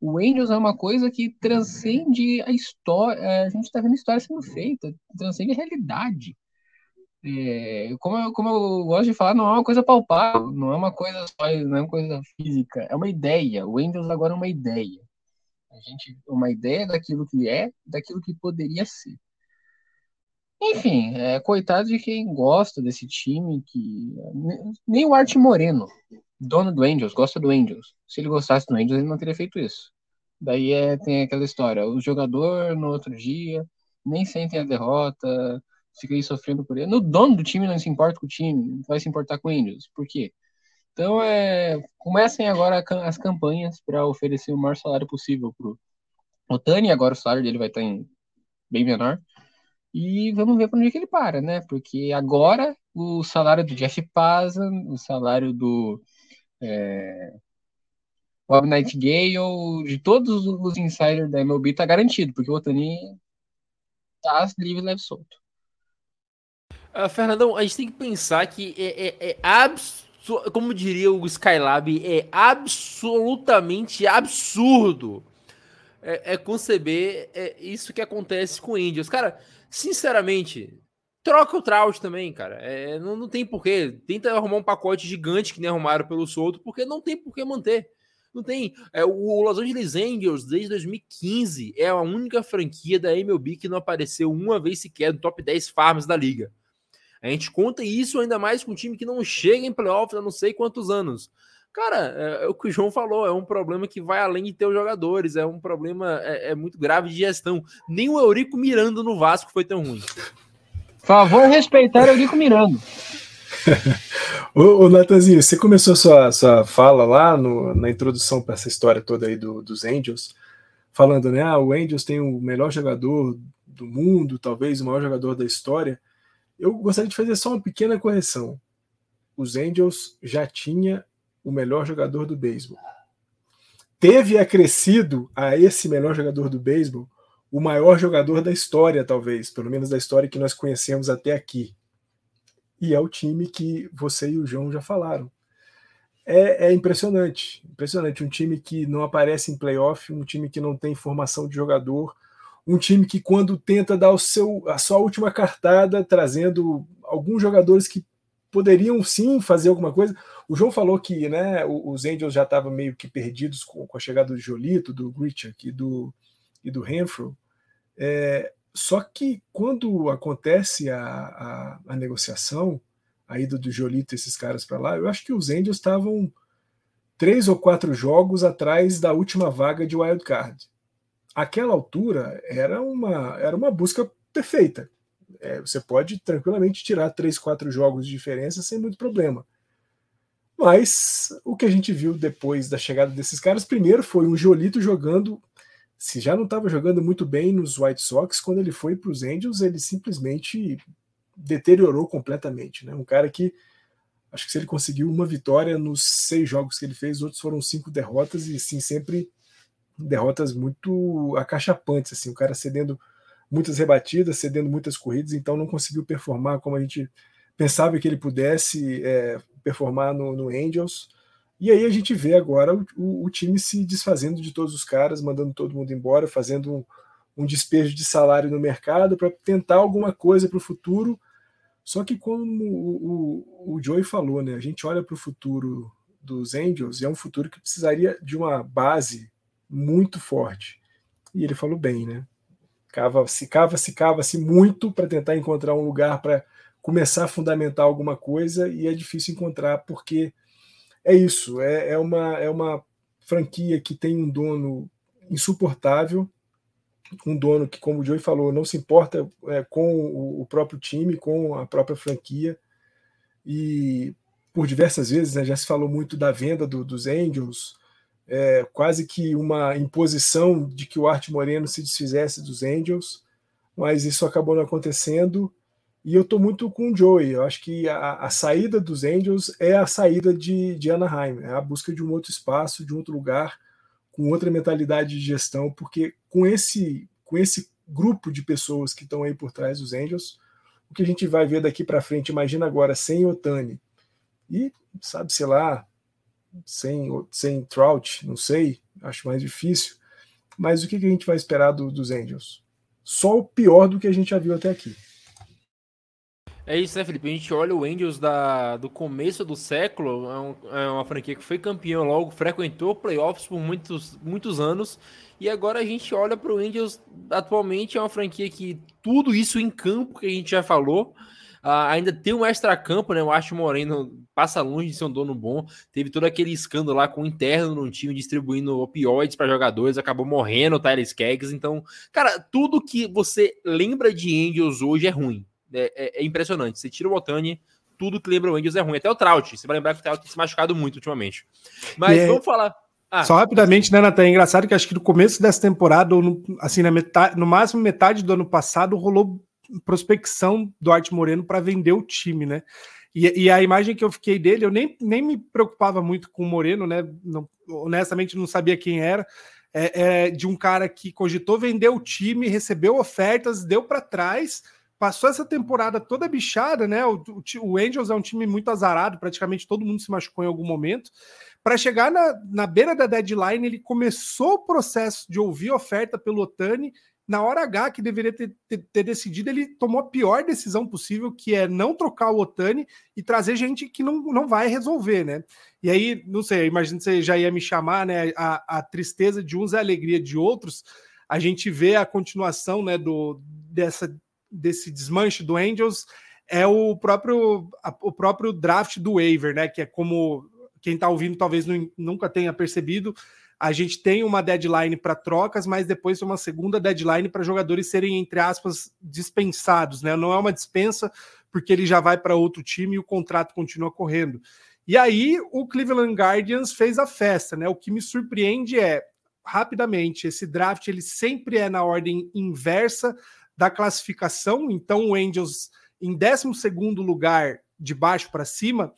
O Angels é uma coisa que transcende a história. A gente está vendo a história sendo feita, transcende a realidade. É, como, eu, como eu gosto de falar, não é uma coisa palpável, não é uma coisa só, não é uma coisa física, é uma ideia. O Windows agora é uma ideia. A gente, uma ideia daquilo que é, daquilo que poderia ser. Enfim, é, coitado de quem gosta desse time, que nem o Art Moreno, dono do Angels, gosta do Angels. Se ele gostasse do Angels, ele não teria feito isso. Daí é, tem aquela história, o jogador no outro dia nem sentem a derrota, fica aí sofrendo por ele. No dono do time não se importa com o time, vai se importar com o Angels. Por quê? Então, é, comecem agora as campanhas para oferecer o maior salário possível pro Otani. Agora o salário dele vai estar em bem menor. E vamos ver para onde que ele para, né? Porque agora o salário do Jeff Pazan, o salário do é, Bob Nightingale, de todos os insiders da MLB tá garantido, porque o Otani tá livre, leve solto. Uh, Fernandão, a gente tem que pensar que é, é, é absurdo, como diria o Skylab, é absolutamente absurdo é, é conceber é, isso que acontece com o Indians. Cara, sinceramente, troca o Trout também, cara. É, não, não tem porquê. Tenta arrumar um pacote gigante que nem arrumaram pelo solto, porque não tem porquê manter. Não tem. É, o Los Angeles Angels, desde 2015, é a única franquia da MLB que não apareceu uma vez sequer no top 10 farms da liga. A gente conta isso ainda mais com um time que não chega em playoffs há não sei quantos anos. Cara, é, é, o que o João falou, é um problema que vai além de ter os jogadores, é um problema é, é muito grave de gestão. Nem o Eurico Miranda no Vasco foi tão ruim. Favor respeitar o Eurico Miranda. ô, ô Natanzinho, você começou a sua, sua fala lá no, na introdução para essa história toda aí do, dos Angels, falando, né? Ah, o Angels tem o melhor jogador do mundo, talvez o maior jogador da história. Eu gostaria de fazer só uma pequena correção. Os Angels já tinha o melhor jogador do beisebol. Teve acrescido a esse melhor jogador do beisebol o maior jogador da história, talvez, pelo menos da história que nós conhecemos até aqui. E é o time que você e o João já falaram. É, é impressionante, impressionante. Um time que não aparece em playoff, um time que não tem formação de jogador, um time que quando tenta dar o seu, a sua última cartada, trazendo alguns jogadores que poderiam sim fazer alguma coisa. O João falou que né, os Angels já estavam meio que perdidos com, a chegada do Jolito, do Gritchak e do, e do Renfrew. É, só que quando acontece a, a, a negociação, a ida do Jolito e esses caras para lá, eu acho que os Angels estavam três ou quatro jogos atrás da última vaga de wild card. Aquela altura era uma, era uma busca perfeita. É, você pode tranquilamente tirar três, quatro jogos de diferença sem muito problema. Mas o que a gente viu depois da chegada desses caras, primeiro foi um Jolito jogando. Se já não estava jogando muito bem nos White Sox, quando ele foi para os Angels, ele simplesmente deteriorou completamente. Né? Um cara que acho que se ele conseguiu uma vitória nos seis jogos que ele fez, os outros foram cinco derrotas, e sim, sempre derrotas muito acachapantes. Assim, o cara cedendo muitas rebatidas, cedendo muitas corridas, então não conseguiu performar como a gente pensava que ele pudesse é, performar no, no, Angels. E aí a gente vê agora o, o, o, time se desfazendo de todos os caras, mandando todo mundo embora, fazendo um, um despejo de salário no mercado para tentar alguma coisa para o futuro. Só que como o, o, o Joey falou, né, a gente olha para o futuro dos Angels e é um futuro que precisaria de uma base muito forte. E ele falou bem, né? Cava, se cava, se cava, se muito para tentar encontrar um lugar para começar a fundamentar alguma coisa e é difícil encontrar porque é isso, é, é, uma, é uma franquia que tem um dono insuportável, um dono que, como o Joey falou, não se importa é, com o, o, próprio time, com a própria franquia e por diversas vezes né, já se falou muito da venda do, dos Angels, é, quase que uma imposição de que o Art Moreno se desfizesse dos Angels, mas isso acabou não acontecendo. E eu estou muito com o Joey. Eu acho que a, a, saída dos Angels é a saída de, de Anaheim, é a busca de um outro espaço, de um outro lugar, com outra mentalidade de gestão, porque com esse, com esse grupo de pessoas que estão aí por trás dos Angels, o que a gente vai ver daqui para frente, imagina agora sem Otani e, sabe, sei lá, sem, sem Trout, não sei, acho mais difícil. Mas o que, que a gente vai esperar do, dos Angels? Só o pior do que a gente já viu até aqui. É isso, né, Felipe? A gente olha o Angels da, do começo do século, é, um, é uma franquia que foi campeão logo, frequentou playoffs por muitos, muitos anos, e agora a gente olha para o Angels atualmente, é uma franquia que tudo isso em campo que a gente já falou, Uh, ainda tem um extra-campo, né? O Acho Moreno passa longe de ser um dono bom. Teve todo aquele escândalo lá com o interno no time distribuindo opioides para jogadores, acabou morrendo o Tyler Skeggs. Então, cara, tudo que você lembra de Angels hoje é ruim. É, é, é impressionante. Você tira o Otani, tudo que lembra o Angels é ruim. Até o Trout. Você vai lembrar que o Trout tem se machucado muito ultimamente. Mas é... vamos falar. Ah, Só rapidamente, né, Natan? É engraçado que acho que no começo dessa temporada, ou no, assim, na metade, no máximo metade do ano passado, rolou prospecção do Arte Moreno para vender o time, né? E, e, a imagem que eu fiquei dele, eu nem, nem me preocupava muito com o Moreno, né? Não, honestamente, não sabia quem era. É, é, de um cara que cogitou vender o time, recebeu ofertas, deu para trás, passou essa temporada toda bichada, né? O, o, o, Angels é um time muito azarado, praticamente todo mundo se machucou em algum momento. Para chegar na, na beira da deadline, ele começou o processo de ouvir oferta pelo Otani na hora H que deveria ter, ter, ter, decidido, ele tomou a pior decisão possível, que é não trocar o Otani e trazer gente que não, não vai resolver, né? E aí, não sei, imagino que você já ia me chamar, né? A, a tristeza de uns é a alegria de outros. A gente vê a continuação, né, do, dessa, desse desmanche do Angels, é o próprio, a, o próprio draft do waiver, né? Que é como quem está ouvindo talvez nunca tenha percebido, a gente tem uma deadline para trocas, mas depois uma segunda deadline para jogadores serem, entre aspas, dispensados, né? Não é uma dispensa, porque ele já vai para outro time e o contrato continua correndo. E aí o Cleveland Guardians fez a festa, né? O que me surpreende é, rapidamente, esse draft ele sempre é na ordem inversa da classificação, então o Angels em 12 lugar de baixo para cima,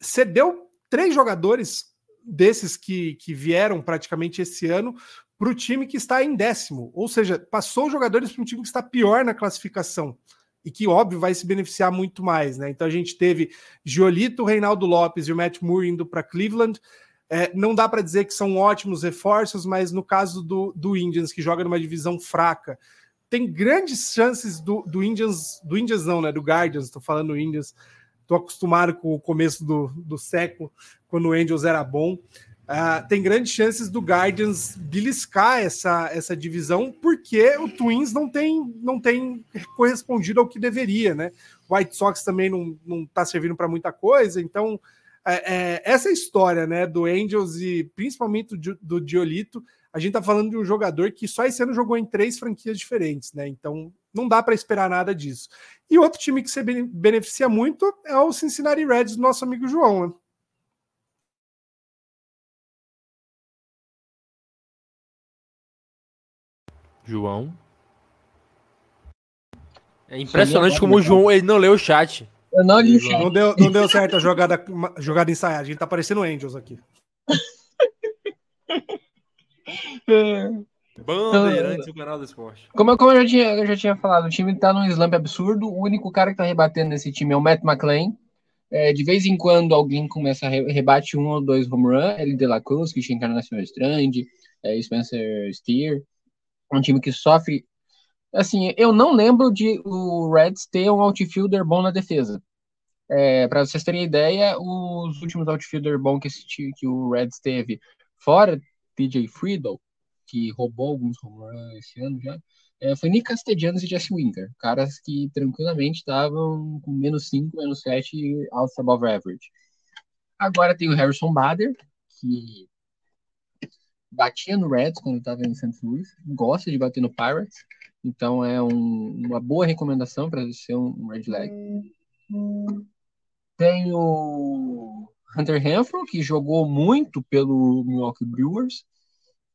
cedeu três jogadores desses que, que vieram praticamente esse ano para o time que está em décimo. Ou seja, passou jogadores para um time que está pior na classificação e que, óbvio, vai se beneficiar muito mais. Né? Então a gente teve Giolito, Reinaldo Lopes e o Matt Moore indo para Cleveland. É, não dá para dizer que são ótimos reforços, mas no caso do, do Indians, que joga numa divisão fraca, tem grandes chances do, do Indians, do Indians não, né? Do Guardians, estou falando Indians, Estou acostumado com o começo do, do século, quando o Angels era bom. Uh, tem grandes chances do Guardians beliscar essa, essa divisão, porque o Twins não tem, não tem correspondido ao que deveria, né? O White Sox também não, não tá servindo para muita coisa, então é, é, essa é história né, do Angels e principalmente do, Diolito. a gente tá falando de um jogador que só esse ano jogou em três franquias diferentes, né? Então não dá para esperar nada disso. E outro time que se beneficia muito é o Cincinnati Reds nosso amigo João, né? João. É impressionante como o João ele não leu o chat. Eu não li o chat. Não deu, não deu certo a jogada, jogada ensaiada. A gente tá parecendo Angels aqui. Bandeirantes do canal do esporte. Como, como eu, já tinha, eu já tinha falado, o time tá num slump absurdo. O único cara que tá rebatendo nesse time é o Matt McLean. É, de vez em quando alguém começa a re rebate um ou dois home run. Ele de la Cruz, que Encarnação Strand, é, Spencer Steer. Um time que sofre. Assim, eu não lembro de o Reds ter um outfielder bom na defesa. É, para vocês terem ideia, os últimos outfielder bom que, esse, que o Reds teve, fora TJ Friedel, que roubou alguns runs esse ano já, é, foi Nick Castellanos e Jesse Winker, caras que tranquilamente estavam com menos 5, menos 7 out above average. Agora tem o Harrison Bader, que batia no Reds quando estava em St. Louis, gosta de bater no Pirates, então é um, uma boa recomendação para ser um, red leg. Tem o Hunter Renfro, que jogou muito pelo Milwaukee Brewers,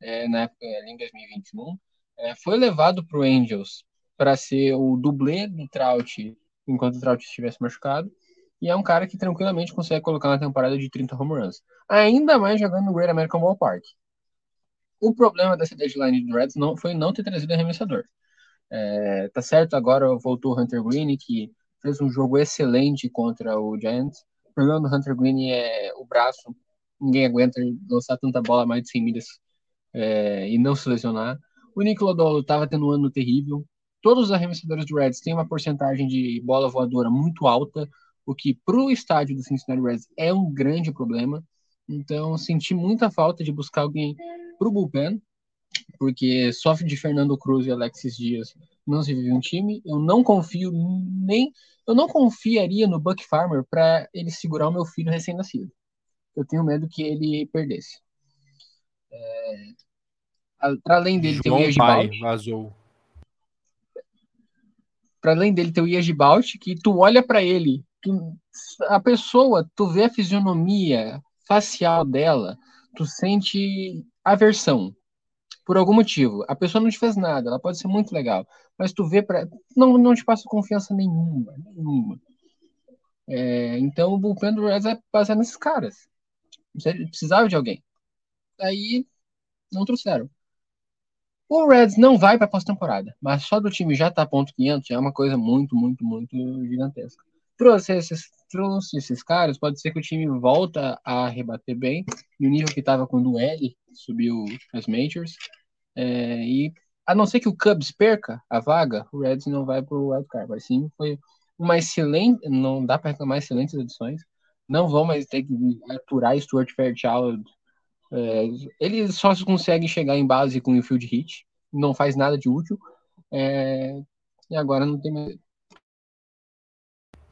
é, na época ali em 2021, é, foi levado para o Angels para ser o dublê do Trout enquanto o Trout estivesse machucado. E é um cara que tranquilamente consegue colocar uma temporada de 30 home runs. Ainda mais jogando no Great American Ballpark. O problema dessa deadline do Reds não, foi não ter trazido arremessador. É, tá certo, agora voltou o Hunter Green, que fez um jogo excelente contra o Giants. O problema do Hunter Green é o braço. Ninguém aguenta lançar tanta bola mais de 100 milhas é, e não se lesionar. O Nick Lodolo estava tendo um ano terrível. Todos os arremessadores do Reds têm uma porcentagem de bola voadora muito alta, o que para o estádio do Cincinnati Reds é um grande problema. Então, senti muita falta de buscar alguém para o bullpen, porque sofre de Fernando Cruz e Alexis Dias não se vive um time. Eu não confio nem. Eu não confiaria no Buck Farmer para ele segurar o meu filho recém-nascido. Eu tenho medo que ele perdesse. É, para além dele João ter o Pai vazou. Para além dele ter o Iagibalt, que tu olha para ele, tu, a pessoa, tu vê a fisionomia facial dela, tu sente aversão. Por algum motivo. A pessoa não te fez nada, ela pode ser muito legal, mas tu vê para não não te passa confiança nenhuma, nenhuma. É, então o bullpen do Reds é baseado nesses caras. Precisava de alguém. Aí não trouxeram. O Reds não vai para pós-temporada, mas só do time já tá ponto 500 já é uma coisa muito, muito, muito gigantesca. Trouxe esses, caras, pode ser que o time volta a rebater bem, e o nível que tava quando o L subiu as Majors, é, e a não ser que o Cubs perca a vaga, o Reds não vai pro wildcard, mas sim foi uma excelente, não dá para reclamar excelentes edições, não vão mais ter que aturar Stuart Fairchild é, ele só consegue chegar em base com o field hit, não faz nada de útil. É, e agora não tem.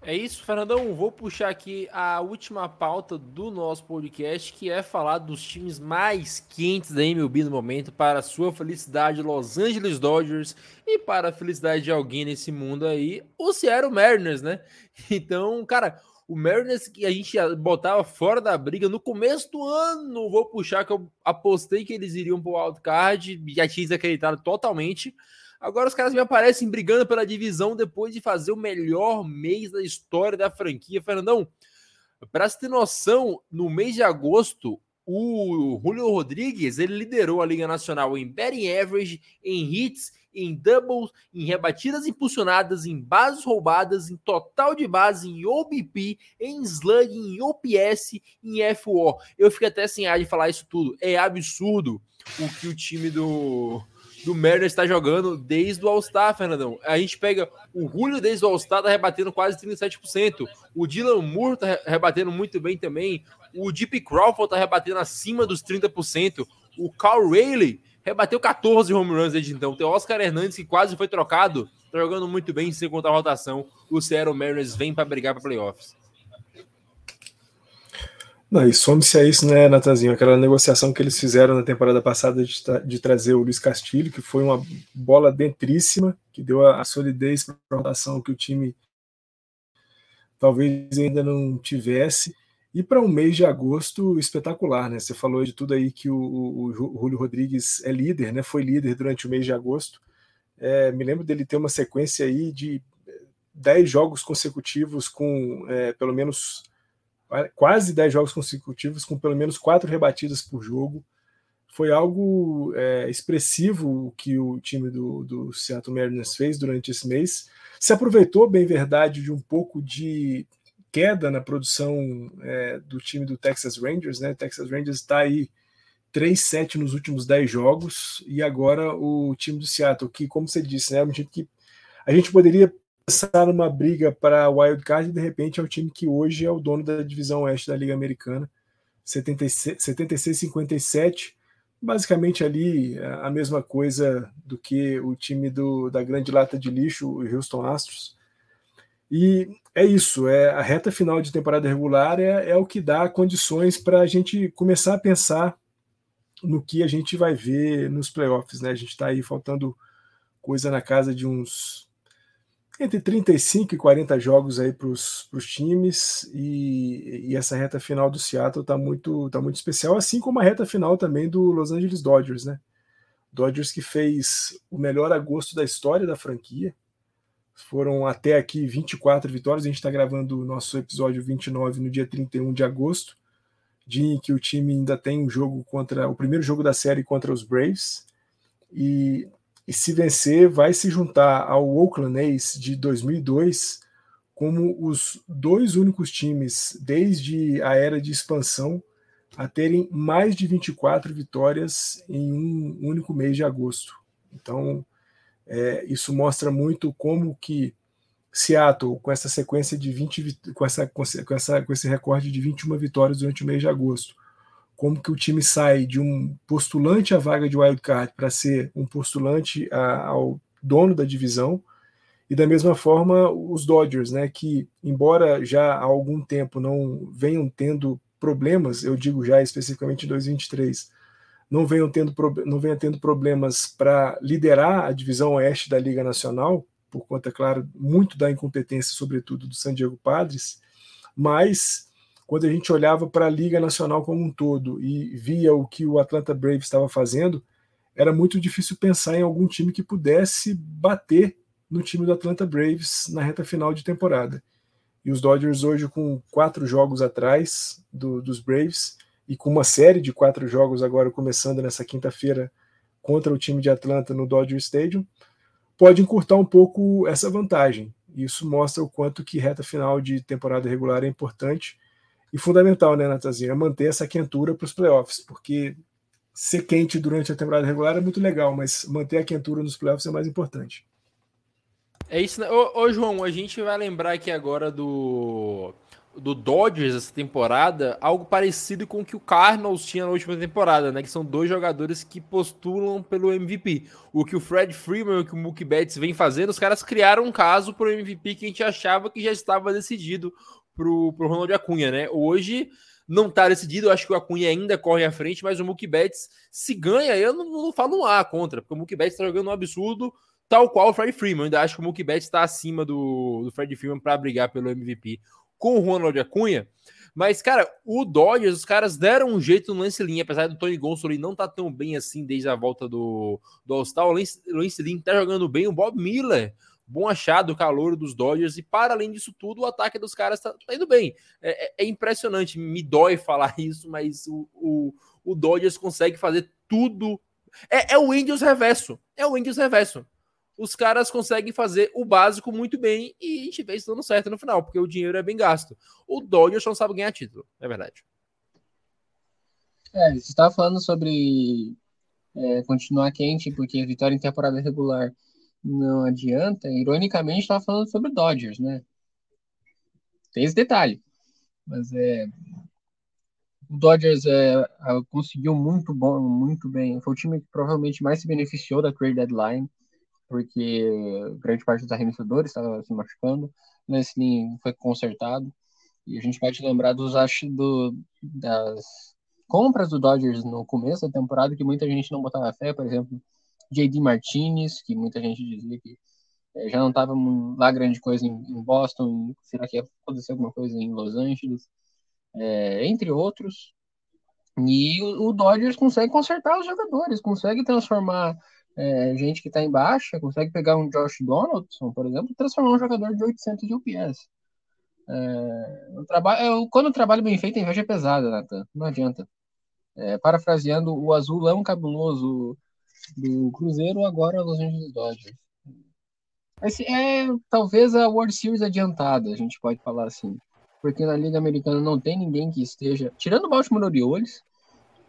É isso, Fernandão. Vou puxar aqui a última pauta do nosso podcast, que é falar dos times mais quentes da MLB no momento, para sua felicidade, Los Angeles Dodgers, e para a felicidade de alguém nesse mundo aí, o Seattle Mariners, né? Então, cara, o Mariners que a gente botava fora da briga no começo do ano, vou puxar que eu apostei que eles iriam pro wildcard, já tinha desacreditado totalmente. Agora os caras me aparecem brigando pela divisão depois de fazer o melhor mês da história da franquia. Fernandão, para você ter noção, no mês de agosto, o Julio Rodrigues ele liderou a Liga Nacional em batting average, em hits em doubles, em rebatidas impulsionadas, em bases roubadas, em total de base, em OBP, em slug, em OPS, em FO. Eu fico até sem ar de falar isso tudo. É absurdo o que o time do do Mariners está jogando desde o All-Star, Fernandão. A gente pega o Julio desde o All-Star, tá rebatendo quase 37%. O Dylan Moore tá rebatendo muito bem também. O Deep Crawford tá rebatendo acima dos 30%. O Carl Rayleigh rebateu 14 home runs desde então. Tem o Oscar Hernandes, que quase foi trocado, tá jogando muito bem sem contar a rotação. O Seattle Mariners vem para brigar para playoffs. Não, e some-se a isso, né, Natanzinho? Aquela negociação que eles fizeram na temporada passada de, de, trazer o Luiz Castilho, que foi uma bola dentríssima, que deu a, a solidez para a rotação que o time talvez ainda não tivesse. E para um mês de agosto espetacular, né? Você falou de tudo aí que o, o, o Julio Rodrigues é líder, né? Foi líder durante o mês de agosto. É, me lembro dele ter uma sequência aí de 10 jogos consecutivos com é, pelo menos quase 10 jogos consecutivos com pelo menos quatro rebatidas por jogo. Foi algo é, expressivo que o time do, do Seattle Mariners fez durante esse mês. Se aproveitou, bem verdade, de um pouco de queda na produção é, do time do Texas Rangers. Né? Texas Rangers está aí 3-7 nos últimos 10 jogos, e agora o time do Seattle, que, como você disse, né, é um time que a gente poderia pensar numa briga para wild card e de repente é o time que hoje é o dono da divisão oeste da Liga Americana, 76-57, basicamente ali a mesma coisa do que o time do, da grande lata de lixo, o Houston Astros. E é isso, é a reta final de temporada regular é, é o que dá condições para a gente começar a pensar no que a gente vai ver nos playoffs, né? A gente está aí faltando coisa na casa de uns entre 35 e 40 jogos aí para os times e, e, essa reta final do Seattle está muito, tá muito especial, assim como a reta final também do Los Angeles Dodgers, né? Dodgers que fez o melhor agosto da história da franquia. Foram até aqui 24 vitórias. A gente está gravando o nosso episódio 29 no dia 31 de agosto, dia em que o time ainda tem um jogo contra o primeiro jogo da série contra os Braves. E e se vencer, vai se juntar ao Oakland A's de 2002 como os dois únicos times desde a era de expansão a terem mais de 24 vitórias em um único mês de agosto. Então, é, isso mostra muito como que Seattle, com essa sequência de 20, com, essa, com, essa, com esse recorde de 21 vitórias durante o mês de agosto, como que o time sai de um postulante à vaga de wildcard para ser um postulante a, ao dono da divisão, e da mesma forma os Dodgers, né, que embora já há algum tempo não venham tendo problemas, eu digo já especificamente em 2023, não venham tendo, não venham tendo problemas para liderar a divisão oeste da Liga Nacional, por conta, claro, muito da incompetência, sobretudo do San Diego Padres, mas quando a gente olhava para a Liga Nacional como um todo e via o que o Atlanta Braves estava fazendo, era muito difícil pensar em algum time que pudesse bater no time do Atlanta Braves na reta final de temporada. E os Dodgers hoje com quatro jogos atrás do, dos Braves e com uma série de quatro jogos agora começando nessa quinta-feira contra o time de Atlanta no Dodger Stadium, pode encurtar um pouco essa vantagem. Isso mostra o quanto que reta final de temporada regular é importante e fundamental, né, Natazinha, é manter essa quentura para os playoffs, porque ser quente durante a temporada regular é muito legal, mas manter a quentura nos playoffs é mais importante. É isso, né? Ô, ô, João, a gente vai lembrar aqui agora do do Dodgers essa temporada, algo parecido com o que o Cardinals tinha na última temporada, né? Que são dois jogadores que postulam pelo MVP. O que o Fred Freeman e o que o Mookie Betts vem fazendo, os caras criaram um caso para o MVP que a gente achava que já estava decidido pro, pro Ronald Acunha, né? Hoje não tá decidido, eu acho que o Acunha ainda corre à frente, mas o Mookie Betts, se ganha, eu não, não falo um A contra, porque o Mookie Betts tá jogando um absurdo, tal qual o Fred Freeman. Eu ainda acho que o Mookie Betts está acima do, do Fred Freeman para brigar pelo MVP com o Ronald Acunha. Mas, cara, o Dodgers, os caras deram um jeito no lance linha, apesar do Tony Gonsolin não tá tão bem assim desde a volta do, do All-Star. O lance, lance linha tá jogando bem, o Bob Miller bom achado, calor dos Dodgers, e para além disso tudo, o ataque dos caras tá, tá indo bem. É, é, é, impressionante, me dói falar isso, mas o, o, o Dodgers consegue fazer tudo. É, é o Indians reverso. É o Indians reverso. Os caras conseguem fazer o básico muito bem e a gente vê isso dando certo no final, porque o dinheiro é bem gasto. O Dodgers não sabe ganhar título, é verdade. É, você estava falando sobre é, continuar quente, porque vitória em temporada regular não adianta. Ironicamente, estava falando sobre Dodgers, né? Tem esse detalhe. Mas é. O Dodgers é, conseguiu muito bom, muito bem. Foi o time que provavelmente mais se beneficiou da trade deadline, porque grande parte dos arremessadores estava se machucando. Leslie foi consertado. E a gente pode lembrar dos do, das compras do Dodgers no começo da temporada que muita gente não botava fé, por exemplo, JD Martinez, que muita gente dizia que é, já não estava lá grande coisa em, em, Boston, será que ia acontecer alguma coisa em Los Angeles, é, entre outros. E o, o, Dodgers consegue consertar os jogadores, consegue transformar é, gente que está em baixa, consegue pegar um Josh Donaldson, por exemplo, e transformar um jogador de 800 de UPS. É, o trabalho, quando o trabalho bem feito, a inveja é pesada, Nathan. Não adianta. É, parafraseando, o azulão cabuloso do Cruzeiro, agora Los Angeles Dodgers. Esse é talvez a World Series adiantada, a gente pode falar assim. Porque na Liga Americana não tem ninguém que esteja, tirando o Baltimore Orioles,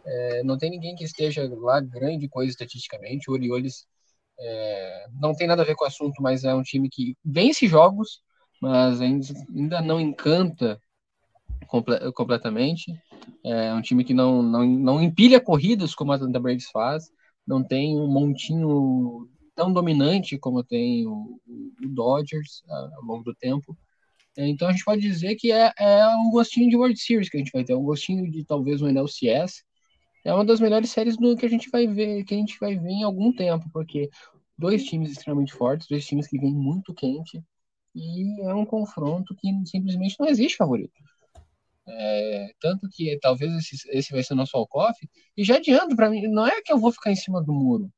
é, não tem ninguém que esteja lá grande coisa estatisticamente. O Orioles é, não tem nada a ver com o assunto, mas é um time que vence jogos, mas ainda, ainda não encanta comple completamente. É um time que não, não, não empilha corridas como a Atlanta Braves faz, não tem um montinho tão dominante como tem o, o Dodgers ao longo do tempo. É, então a gente pode dizer que é, é um gostinho de World Series que a gente vai ter, um gostinho de talvez um NLCS. É uma das melhores séries do que a gente vai ver, que a gente vai ver em algum tempo, porque dois times extremamente fortes, dois times que vêm muito quente, e é um confronto que simplesmente não existe favorito. É, tanto que talvez esse, esse vai ser o nosso walk-off, e já adianto para mim, não é que eu vou ficar em cima do muro,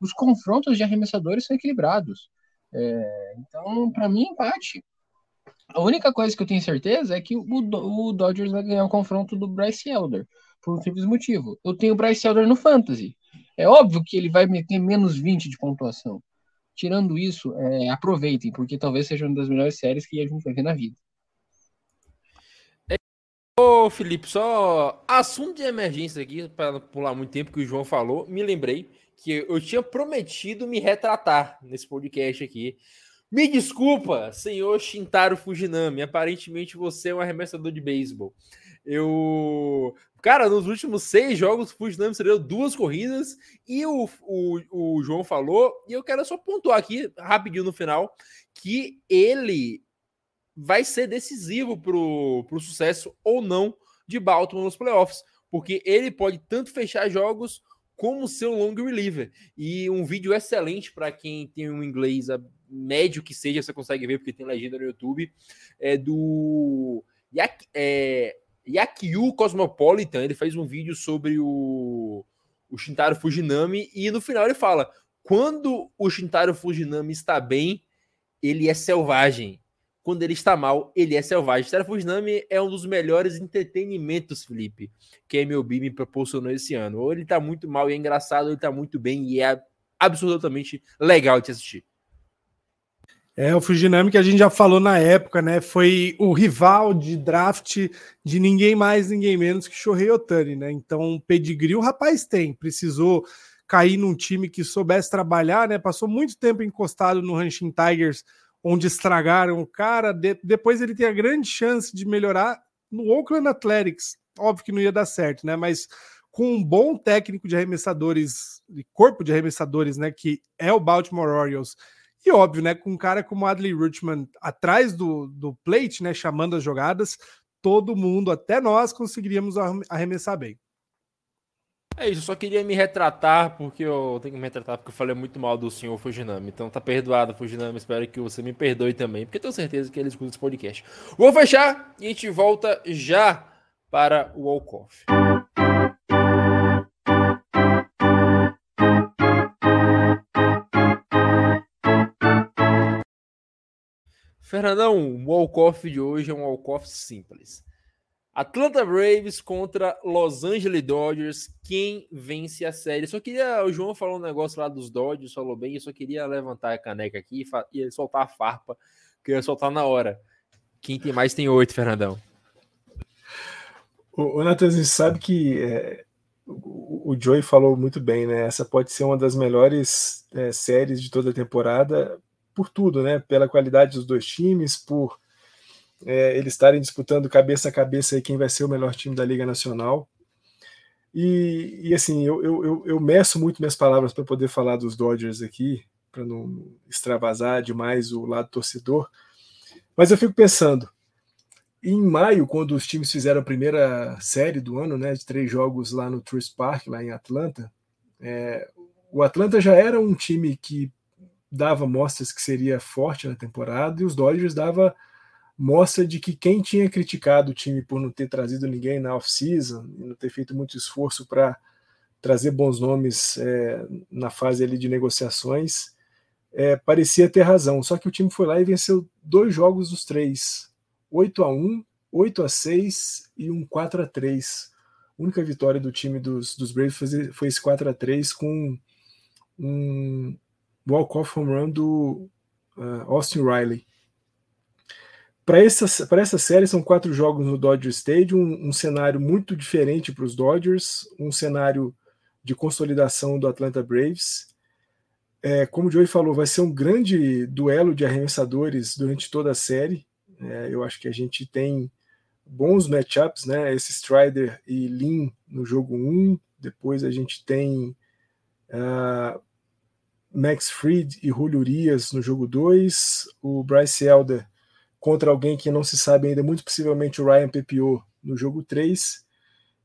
os confrontos de arremessadores são equilibrados. É, então, para mim, empate. A única coisa que eu tenho certeza é que o, o Dodgers vai ganhar o confronto do Bryce Elder, por um simples motivo. Eu tenho o Bryce Elder no Fantasy. É óbvio que ele vai meter menos 20 de pontuação. Tirando isso, é, aproveitem, porque talvez seja uma das melhores séries que a gente vai ver na vida. Ô, Felipe, só assunto de emergência aqui, para pular muito tempo que o João falou, me lembrei que eu tinha prometido me retratar nesse podcast aqui. Me desculpa, senhor Shintaro Fujinami. Aparentemente você é um arremessador de beisebol. Eu. Cara, nos últimos seis jogos, o Fujinami cedeu duas corridas e o, o, o João falou, e eu quero só pontuar aqui, rapidinho no final, que ele vai ser decisivo para o sucesso ou não de Baltimore nos playoffs, porque ele pode tanto fechar jogos como ser um long reliever. E um vídeo excelente para quem tem um inglês médio que seja, você consegue ver, porque tem legenda no YouTube, é do Yak, é, Yakyu Cosmopolitan. Ele fez um vídeo sobre o, o Shintaro Fujinami e no final ele fala: quando o Shintaro Fujinami está bem, ele é selvagem quando ele está mal, ele é selvagem. Stella Fujinami é um dos melhores entretenimentos, Felipe, que a MLB me proporcionou esse ano. Ou ele está muito mal e é engraçado, ou ele está muito bem e é absolutamente legal de assistir. É, o Fujinami que a gente já falou na época, né? Foi o rival de draft de ninguém mais, ninguém menos que Shohei Otani, né? Então, pedigree o rapaz tem. Precisou cair num time que soubesse trabalhar, né? Passou muito tempo encostado no Hanshin Tigers, onde estragaram o cara. De, depois ele tem a grande chance de melhorar no Oakland Athletics. Óbvio que não ia dar certo, né? Mas com um bom técnico de arremessadores, de corpo de arremessadores, né? Que é o Baltimore Orioles. E óbvio, né? Com um cara como Adley Rutschman atrás do, do plate, né? Chamando as jogadas, todo mundo, até nós, conseguiríamos arremessar bem. É isso, eu só queria me retratar, porque eu tenho que me retratar porque eu falei muito mal do senhor Fujinami. Então tá perdoado, Fujinami. Espero que você me perdoe também, porque tenho certeza que ele escuta esse podcast. Vou fechar e a gente volta já para o Walkoff. Fernandão, o walk-off de hoje é um walk-off simples. Atlanta Braves contra Los Angeles Dodgers. Quem vence a série? Só queria. O João falou um negócio lá dos Dodgers, falou bem. Eu só queria levantar a caneca aqui e soltar a farpa, que eu ia soltar na hora. Quem tem mais tem oito, Fernandão. O, o Nathan, sabe que é, o, o Joey falou muito bem, né? Essa pode ser uma das melhores é, séries de toda a temporada, por tudo, né? Pela qualidade dos dois times, por é, eles estarem disputando cabeça a cabeça aí quem vai ser o melhor time da Liga Nacional. E, e assim, eu, eu, eu, meço muito minhas palavras para poder falar dos Dodgers aqui, para não extravasar demais o lado torcedor. Mas eu fico pensando, em maio, quando os times fizeram a primeira série do ano, né, de três jogos lá no Truist Park, lá em Atlanta, é, o Atlanta já era um time que dava mostras que seria forte na temporada e os Dodgers dava mostra de que quem tinha criticado o time por não ter trazido ninguém na off-season e não ter feito muito esforço para trazer bons nomes é, na fase ali de negociações, é, parecia ter razão. Só que o time foi lá e venceu dois jogos dos três: 8 a 1 8 a 6 e um 4 a 3 A única vitória do time dos, dos Braves foi, foi esse 4 a 3 com um walk-off home run do uh, Austin Riley. Para essa, essa série são quatro jogos no Dodger Stadium, um, um cenário muito diferente para os Dodgers, um cenário de consolidação do Atlanta Braves. É, como o Joey falou, vai ser um grande duelo de arremessadores durante toda a série. É, eu acho que a gente tem bons matchups, né? Esse Strider e Lin no jogo 1. Depois a gente tem uh, Max Fried e Julio Urias no jogo 2, o Bryce Elder contra alguém que não se sabe ainda, muito possivelmente o Ryan Pepio no jogo 3,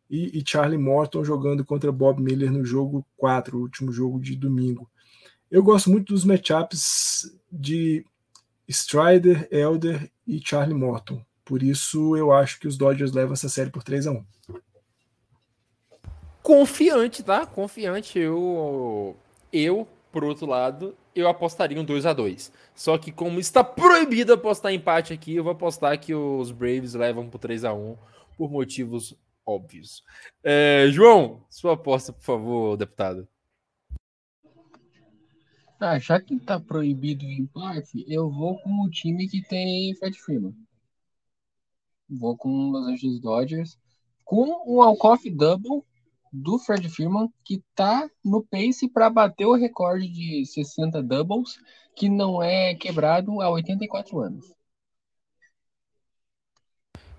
e, e, Charlie Morton jogando contra Bob Miller no jogo 4, o último jogo de domingo. Eu gosto muito dos matchups de Strider, Elder e Charlie Morton. Por isso eu acho que os Dodgers levam essa série por 3 a 1 Confiante, tá? Confiante. Eu, eu por outro lado, eu apostaria um 2 a 2 Só que, como está proibido apostar empate aqui, eu vou apostar que os Braves levam por 3 a 1 por motivos óbvios. É, João, sua aposta, por favor, deputado. Ah, já que está proibido o empate, eu vou com o time que tem Fred Freeman. Vou com os Angeles Dodgers com o Alcoff Double do Fred Freeman, que está no pace para bater o recorde de 60 doubles, que não é quebrado há 84 anos.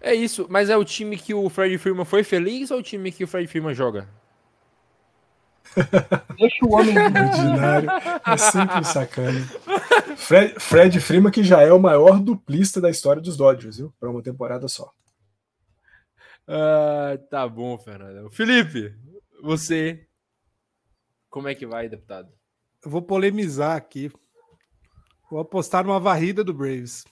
É isso, mas é o time que o Fred Freeman foi feliz ou o time que o Fred Freeman joga? Deixa o homem ordinário. É sempre sacana. Fred, Fred Freeman, que já é o maior duplista da história dos Dodgers, viu? Para uma temporada só. Ah, tá bom, Fernando. Felipe, você. Como é que vai, deputado? Eu vou polemizar aqui. Vou apostar numa varrida do Braves.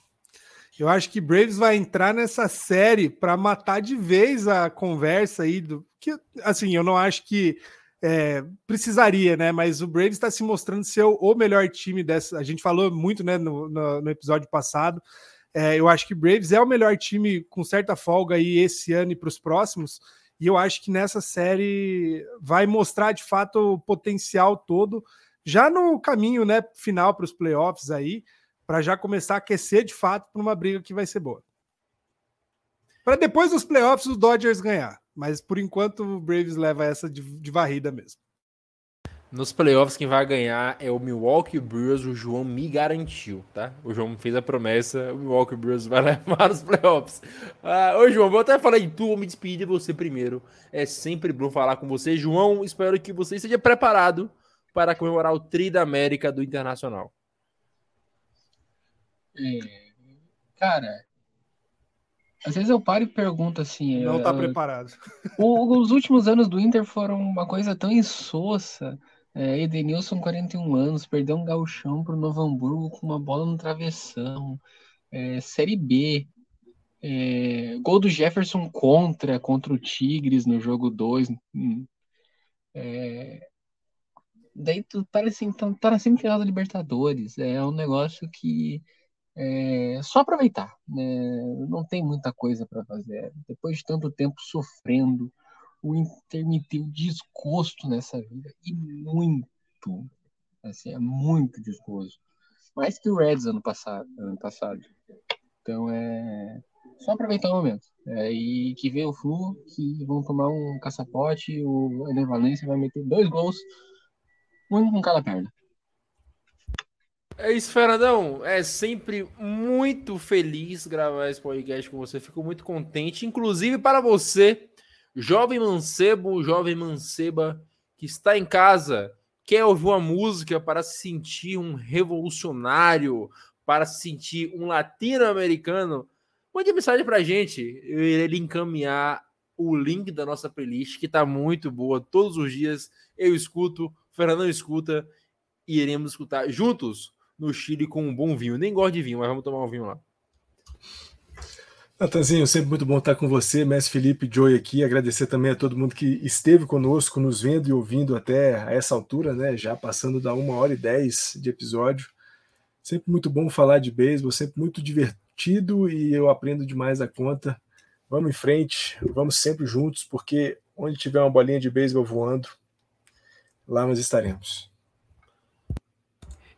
Eu acho que Braves vai entrar nessa série para matar de vez a conversa aí do que assim, eu não acho que é, precisaria, né? Mas o Braves está se mostrando ser o, melhor time dessa. A gente falou muito, né, no, no, no episódio passado. É, eu acho que Braves é o melhor time com certa folga aí esse ano e para os próximos. E eu acho que nessa série vai mostrar de fato o potencial todo, já no caminho né, final para os playoffs aí, para já começar a aquecer de fato para uma briga que vai ser boa. Para depois dos playoffs os Dodgers ganhar. Mas por enquanto o Braves leva essa de, de varrida mesmo. Nos playoffs, quem vai ganhar é o Milwaukee Brewers. O João me garantiu, tá? O João fez a promessa, o Milwaukee Brewers vai levar nos playoffs. Ah, ô, João, vou até falar em tu, vou me despedir de você primeiro. É sempre bom falar com você. João, espero que você esteja preparado para comemorar o Tri da América do Internacional. É, cara, às vezes eu paro e pergunto assim. Não tá preparado. O, os últimos anos do Inter foram uma coisa tão insossa. É, Edenilson, 41 anos, perdeu um gauchão para o Novo Hamburgo com uma bola no travessão. É, Série B. É, gol do Jefferson contra, contra o Tigres no jogo 2. Hum. É, daí tu tá assim, tá, tá na semifinal da Libertadores. É um negócio que é só aproveitar. Né? Não tem muita coisa para fazer. Depois de tanto tempo sofrendo, o Inter desgosto nessa vida e muito, assim, é muito desgosto. Mais que o Reds ano passado, ano passado. Então é só aproveitar o momento. É, e que vê o Flu, que vão tomar um caçapote, o Ener Valência vai meter dois gols, um com cada perna. É isso, Fernandão. É sempre muito feliz gravar esse podcast com você. Fico muito contente, inclusive para você jovem mancebo, jovem manceba que está em casa, quer ouvir uma música para se sentir um revolucionário, para se sentir um latino-americano, mande mensagem pra gente. Eu irei encaminhar o link da nossa playlist, que tá muito boa. Todos os dias eu escuto, o Fernando escuta e iremos escutar juntos no Chile com um bom vinho. Nem gosto de vinho, mas vamos tomar um vinho lá. Natanzinho, sempre muito bom estar com você, Mestre Felipe Joy aqui. Agradecer também a todo mundo que esteve conosco, nos vendo e ouvindo até a essa altura, né? Já passando da uma hora e dez de episódio. Sempre muito bom falar de beisebol, sempre muito divertido e eu aprendo demais a conta. Vamos em frente, vamos sempre juntos, porque onde tiver uma bolinha de beisebol voando, lá nós estaremos.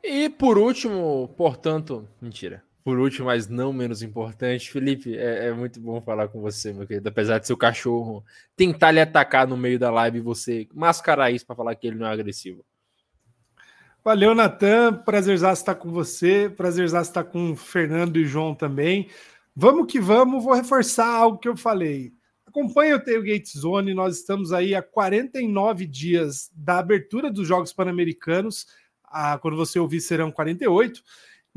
E por último, portanto, mentira por último, mas não menos importante, Felipe, é, é, muito bom falar com você, meu querido. Apesar de seu cachorro tentar lhe atacar no meio da live você mascarar isso para falar que ele não é agressivo. Valeu, Natan. Prazer estar com você. Prazer estar com o Fernando e João também. Vamos que vamos. Vou reforçar algo que eu falei. Acompanhe o Tailgate Zone. Nós estamos aí há 49 dias da abertura dos Jogos Pan-Americanos. Ah, quando você ouvir, serão 48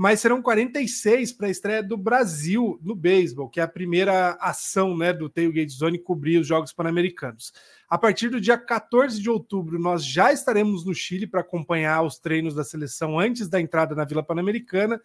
mas serão 46 para a estreia do Brasil no beisebol, que é a primeira ação né, do Tailgate Zone cobrir os Jogos Pan-Americanos. A partir do dia 14 de outubro, nós já estaremos no Chile para acompanhar os treinos da seleção antes da entrada na Vila Pan-Americana.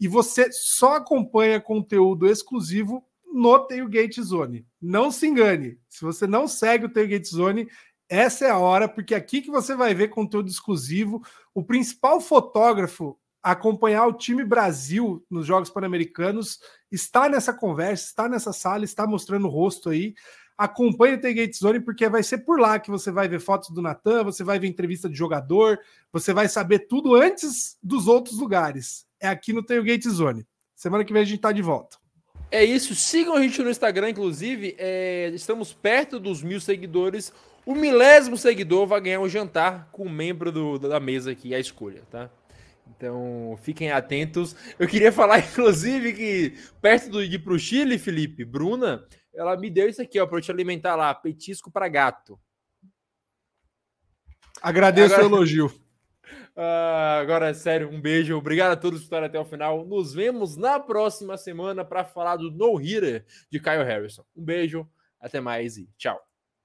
E você só acompanha conteúdo exclusivo no Tailgate Zone. Não se engane, se você não segue o Tailgate Zone, essa é a hora, porque é aqui que você vai ver conteúdo exclusivo. O principal fotógrafo acompanhar o time Brasil nos Jogos Pan-Americanos, está nessa conversa, está nessa sala, está mostrando o rosto aí. Acompanhe o Tailgate Zone, porque vai ser por lá que você vai ver fotos do Natan, você vai ver entrevista de jogador, você vai saber tudo antes dos outros lugares. É aqui no Tailgate Zone. Semana que vem a gente está de volta. É isso. Sigam a gente no Instagram, inclusive. É... estamos perto dos mil seguidores. O milésimo seguidor vai ganhar um jantar com um membro do, da mesa aqui, a escolha, tá? Então, fiquem atentos. Eu queria falar, inclusive, que perto do, de ir pro Chile, Felipe, Bruna, ela me deu isso aqui, ó, para eu te alimentar lá, petisco para gato. Agradeço agora, o elogio. Uh, agora, sério, um beijo. Obrigado a todos por estarem até o final. Nos vemos na próxima semana para falar do No Hitter de Kyle Harrison. Um beijo, até mais e tchau.